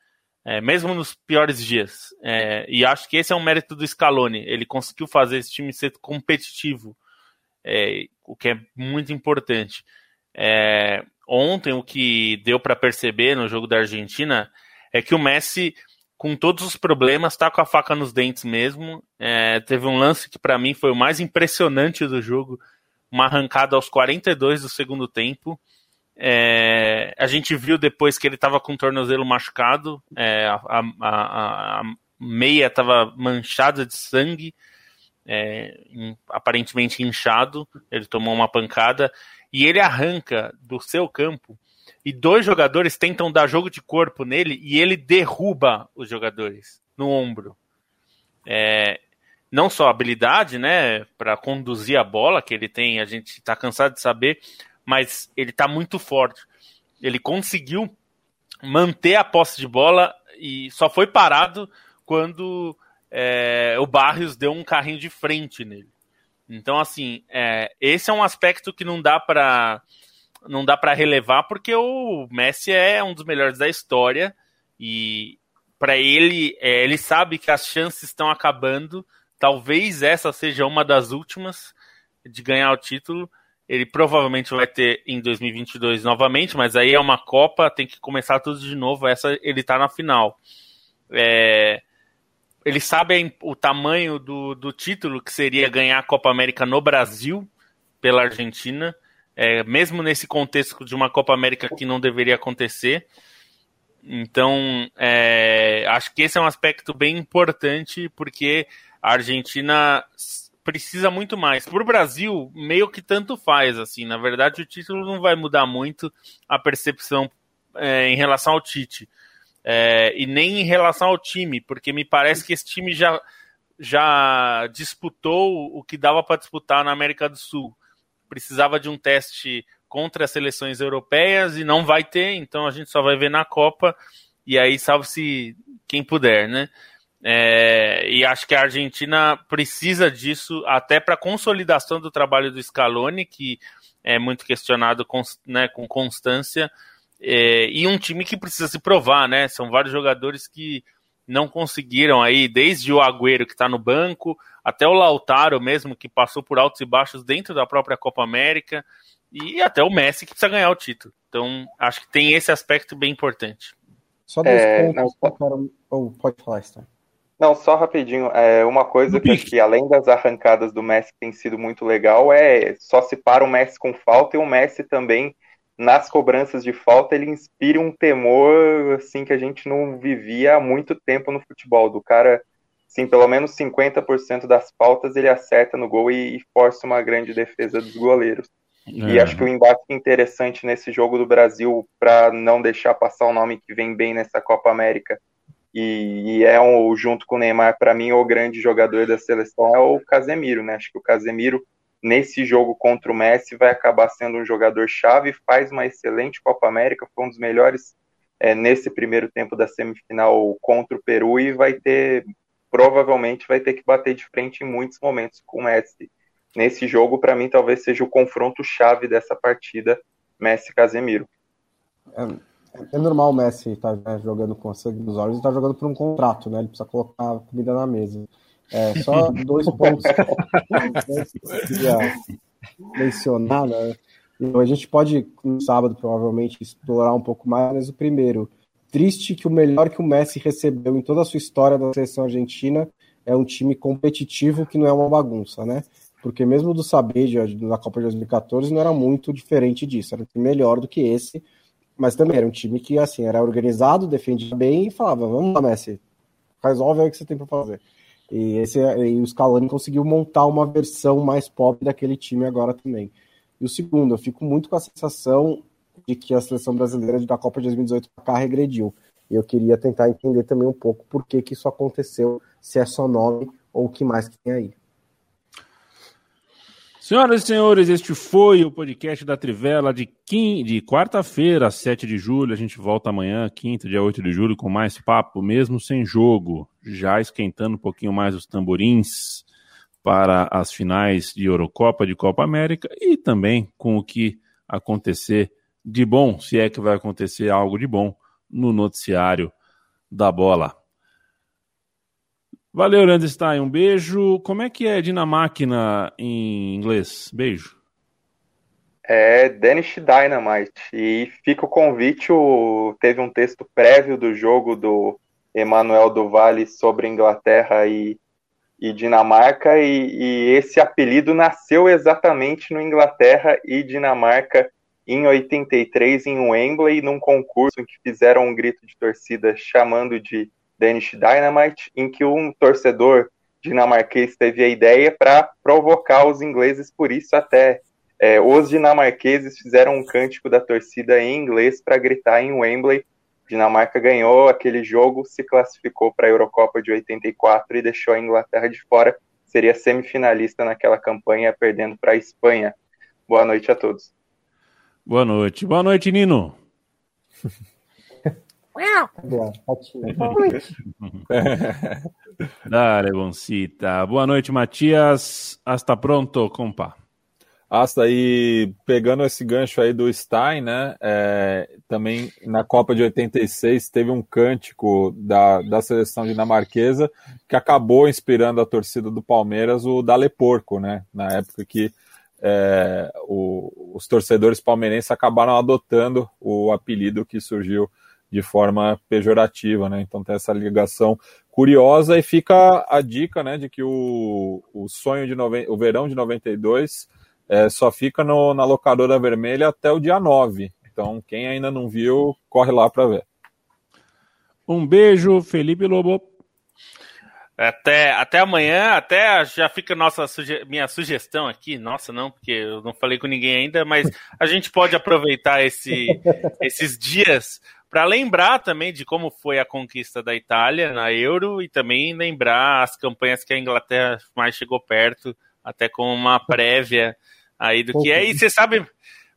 é, mesmo nos piores dias. É, e acho que esse é um mérito do Scaloni. Ele conseguiu fazer esse time ser competitivo, é, o que é muito importante. É, ontem, o que deu para perceber no jogo da Argentina é que o Messi, com todos os problemas, está com a faca nos dentes mesmo. É, teve um lance que para mim foi o mais impressionante do jogo, uma arrancada aos 42 do segundo tempo. É, a gente viu depois que ele estava com o tornozelo machucado, é, a, a, a, meia estava manchada de sangue, é, aparentemente inchado. Ele tomou uma pancada e ele arranca do seu campo e dois jogadores tentam dar jogo de corpo nele e ele derruba os jogadores no ombro. É, não só habilidade, né, para conduzir a bola que ele tem, a gente está cansado de saber, mas ele está muito forte. Ele conseguiu manter a posse de bola e só foi parado quando é, o Barrios deu um carrinho de frente nele. Então, assim, é, esse é um aspecto que não dá para não dá para relevar porque o Messi é um dos melhores da história e para ele é, ele sabe que as chances estão acabando. Talvez essa seja uma das últimas de ganhar o título. Ele provavelmente vai ter em 2022 novamente, mas aí é uma Copa, tem que começar tudo de novo. Essa ele está na final. É, ele sabe o tamanho do, do título que seria ganhar a Copa América no Brasil pela Argentina é, mesmo nesse contexto de uma Copa América que não deveria acontecer. Então, é, acho que esse é um aspecto bem importante, porque a Argentina precisa muito mais. Para o Brasil, meio que tanto faz, assim. Na verdade, o título não vai mudar muito a percepção é, em relação ao Tite. É, e nem em relação ao time, porque me parece que esse time já, já disputou o que dava para disputar na América do Sul precisava de um teste contra as seleções europeias e não vai ter, então a gente só vai ver na Copa e aí salve-se quem puder, né? É, e acho que a Argentina precisa disso até para consolidação do trabalho do Scaloni, que é muito questionado com, né, com constância, é, e um time que precisa se provar, né? São vários jogadores que não conseguiram aí, desde o Agüero que está no banco, até o Lautaro mesmo, que passou por altos e baixos dentro da própria Copa América, e até o Messi que precisa ganhar o título. Então, acho que tem esse aspecto bem importante. Só dois é, pontos não, oh, pode falar, Stan. Não, só rapidinho. É, uma coisa que, que, além das arrancadas do Messi, tem sido muito legal, é só se para o Messi com falta e o Messi também nas cobranças de falta ele inspira um temor assim que a gente não vivia há muito tempo no futebol. Do cara, sim, pelo menos 50% das faltas ele acerta no gol e, e força uma grande defesa dos goleiros. É. E acho que o embate interessante nesse jogo do Brasil, para não deixar passar o nome que vem bem nessa Copa América, e, e é um, junto com o Neymar, para mim, o grande jogador da seleção é o Casemiro, né? Acho que o Casemiro nesse jogo contra o Messi vai acabar sendo um jogador chave, faz uma excelente Copa América, foi um dos melhores é, nesse primeiro tempo da semifinal contra o Peru e vai ter, provavelmente vai ter que bater de frente em muitos momentos com o Messi. Nesse jogo, para mim, talvez seja o confronto chave dessa partida, Messi-Casemiro. É, é, normal o Messi estar tá, né, jogando com sangue nos olhos e estar tá jogando por um contrato, né? Ele precisa colocar comida na mesa. É, só dois pontos que eu queria mencionar, né? a gente pode, no sábado, provavelmente, explorar um pouco mais, mas o primeiro, triste que o melhor que o Messi recebeu em toda a sua história da seleção argentina é um time competitivo que não é uma bagunça, né? Porque mesmo do Sabedia, da Copa de 2014, não era muito diferente disso, era melhor do que esse, mas também era um time que assim era organizado, defendia bem e falava: vamos lá, Messi, resolve aí o que você tem para fazer. E, esse, e o Scaloni conseguiu montar uma versão mais pop daquele time agora também. E o segundo, eu fico muito com a sensação de que a seleção brasileira da Copa de 2018 para cá regrediu. E eu queria tentar entender também um pouco por que, que isso aconteceu, se é só nome ou o que mais que tem aí. Senhoras e senhores, este foi o podcast da Trivela de, de quarta-feira, 7 de julho. A gente volta amanhã, quinta, dia 8 de julho, com mais papo, mesmo sem jogo. Já esquentando um pouquinho mais os tamborins para as finais de Eurocopa, de Copa América e também com o que acontecer de bom, se é que vai acontecer algo de bom, no noticiário da bola. Valeu, Landstein. Um beijo. Como é que é Dinamáquina em inglês? Beijo. É Danish Dynamite. E fica o convite. O... Teve um texto prévio do jogo do Emanuel do Vale sobre Inglaterra e, e Dinamarca. E, e esse apelido nasceu exatamente no Inglaterra e Dinamarca em 83 em Wembley, num concurso em que fizeram um grito de torcida chamando de Danish Dynamite, em que um torcedor dinamarquês teve a ideia para provocar os ingleses, por isso até é, os dinamarqueses fizeram um cântico da torcida em inglês para gritar em Wembley. Dinamarca ganhou aquele jogo, se classificou para a Eurocopa de 84 e deixou a Inglaterra de fora. Seria semifinalista naquela campanha, perdendo para a Espanha. Boa noite a todos. Boa noite. Boa noite, Nino. Dale, Boncita. Boa noite, Matias. Hasta pronto, compa. Hasta aí, pegando esse gancho aí do Stein, né? É, também na Copa de 86 teve um cântico da, da seleção dinamarquesa que acabou inspirando a torcida do Palmeiras, o Dale Porco, né? Na época que é, o, os torcedores palmeirenses acabaram adotando o apelido que surgiu de forma pejorativa, né? Então tem essa ligação curiosa e fica a dica, né, de que o, o sonho de noven... o verão de 92 é, só fica no, na locadora vermelha até o dia 9. Então quem ainda não viu, corre lá para ver. Um beijo, Felipe Lobo. Até, até amanhã, até já fica nossa suge minha sugestão aqui. Nossa, não, porque eu não falei com ninguém ainda, mas a gente pode aproveitar esse, esses dias para lembrar também de como foi a conquista da Itália na Euro e também lembrar as campanhas que a Inglaterra mais chegou perto, até com uma prévia aí do que é. E você sabe,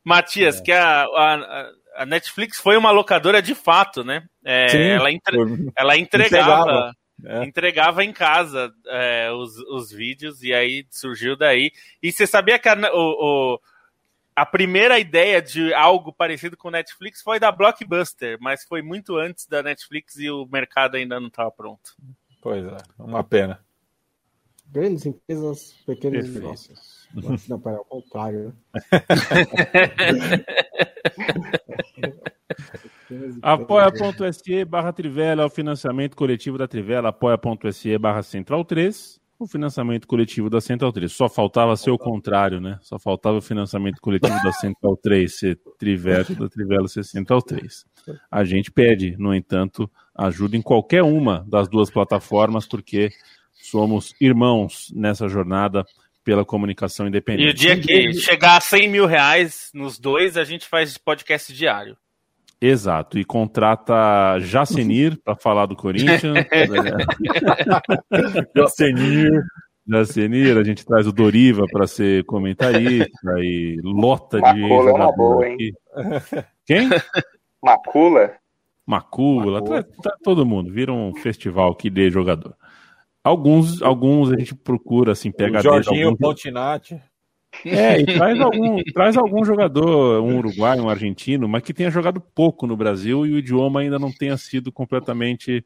Matias, é. que a, a, a, Netflix foi uma locadora de fato, né? É, Sim, ela, entre, ela entregava. É. entregava em casa é, os, os vídeos e aí surgiu daí. E você sabia que a, o, o, a primeira ideia de algo parecido com Netflix foi da Blockbuster, mas foi muito antes da Netflix e o mercado ainda não estava pronto. Pois é, uma pena. Grandes empresas, pequenos Perfeito. negócios. Não, para o contrário, né? Apoia.se barra Trivela é o financiamento coletivo da Trivela, apoia.se barra Central 3 o financiamento coletivo da Central 3. Só faltava ser o contrário, né? Só faltava o financiamento coletivo da Central 3 ser Triveto, da Trivela ser Central 3. A gente pede, no entanto, ajuda em qualquer uma das duas plataformas, porque somos irmãos nessa jornada pela comunicação independente. E o dia que chegar a 100 mil reais nos dois, a gente faz podcast diário. Exato, e contrata Jacenir para falar do Corinthians. Jacenir. Jacenir, a gente traz o Doriva para ser comentarista e lota Macula de Macula é uma boa, hein? Quem? Macula. Macula, Macula. Tá, tá, todo mundo, vira um festival que dê jogador. Alguns, alguns a gente procura assim, pega o Jorginho alguns... Pontinati. É, e traz algum, traz algum jogador, um uruguaio, um argentino, mas que tenha jogado pouco no Brasil e o idioma ainda não tenha sido completamente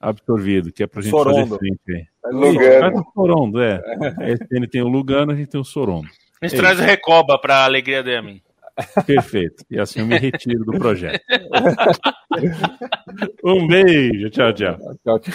absorvido, que é pra gente Sorondo. fazer frente aí. Lugano. o Sorondo, é. A SPN tem o Lugano, a gente tem o Sorondo. A gente é traz o Recoba pra alegria de mim. Perfeito. E assim eu me retiro do projeto. um beijo. Tchau, tchau. Tchau, tchau.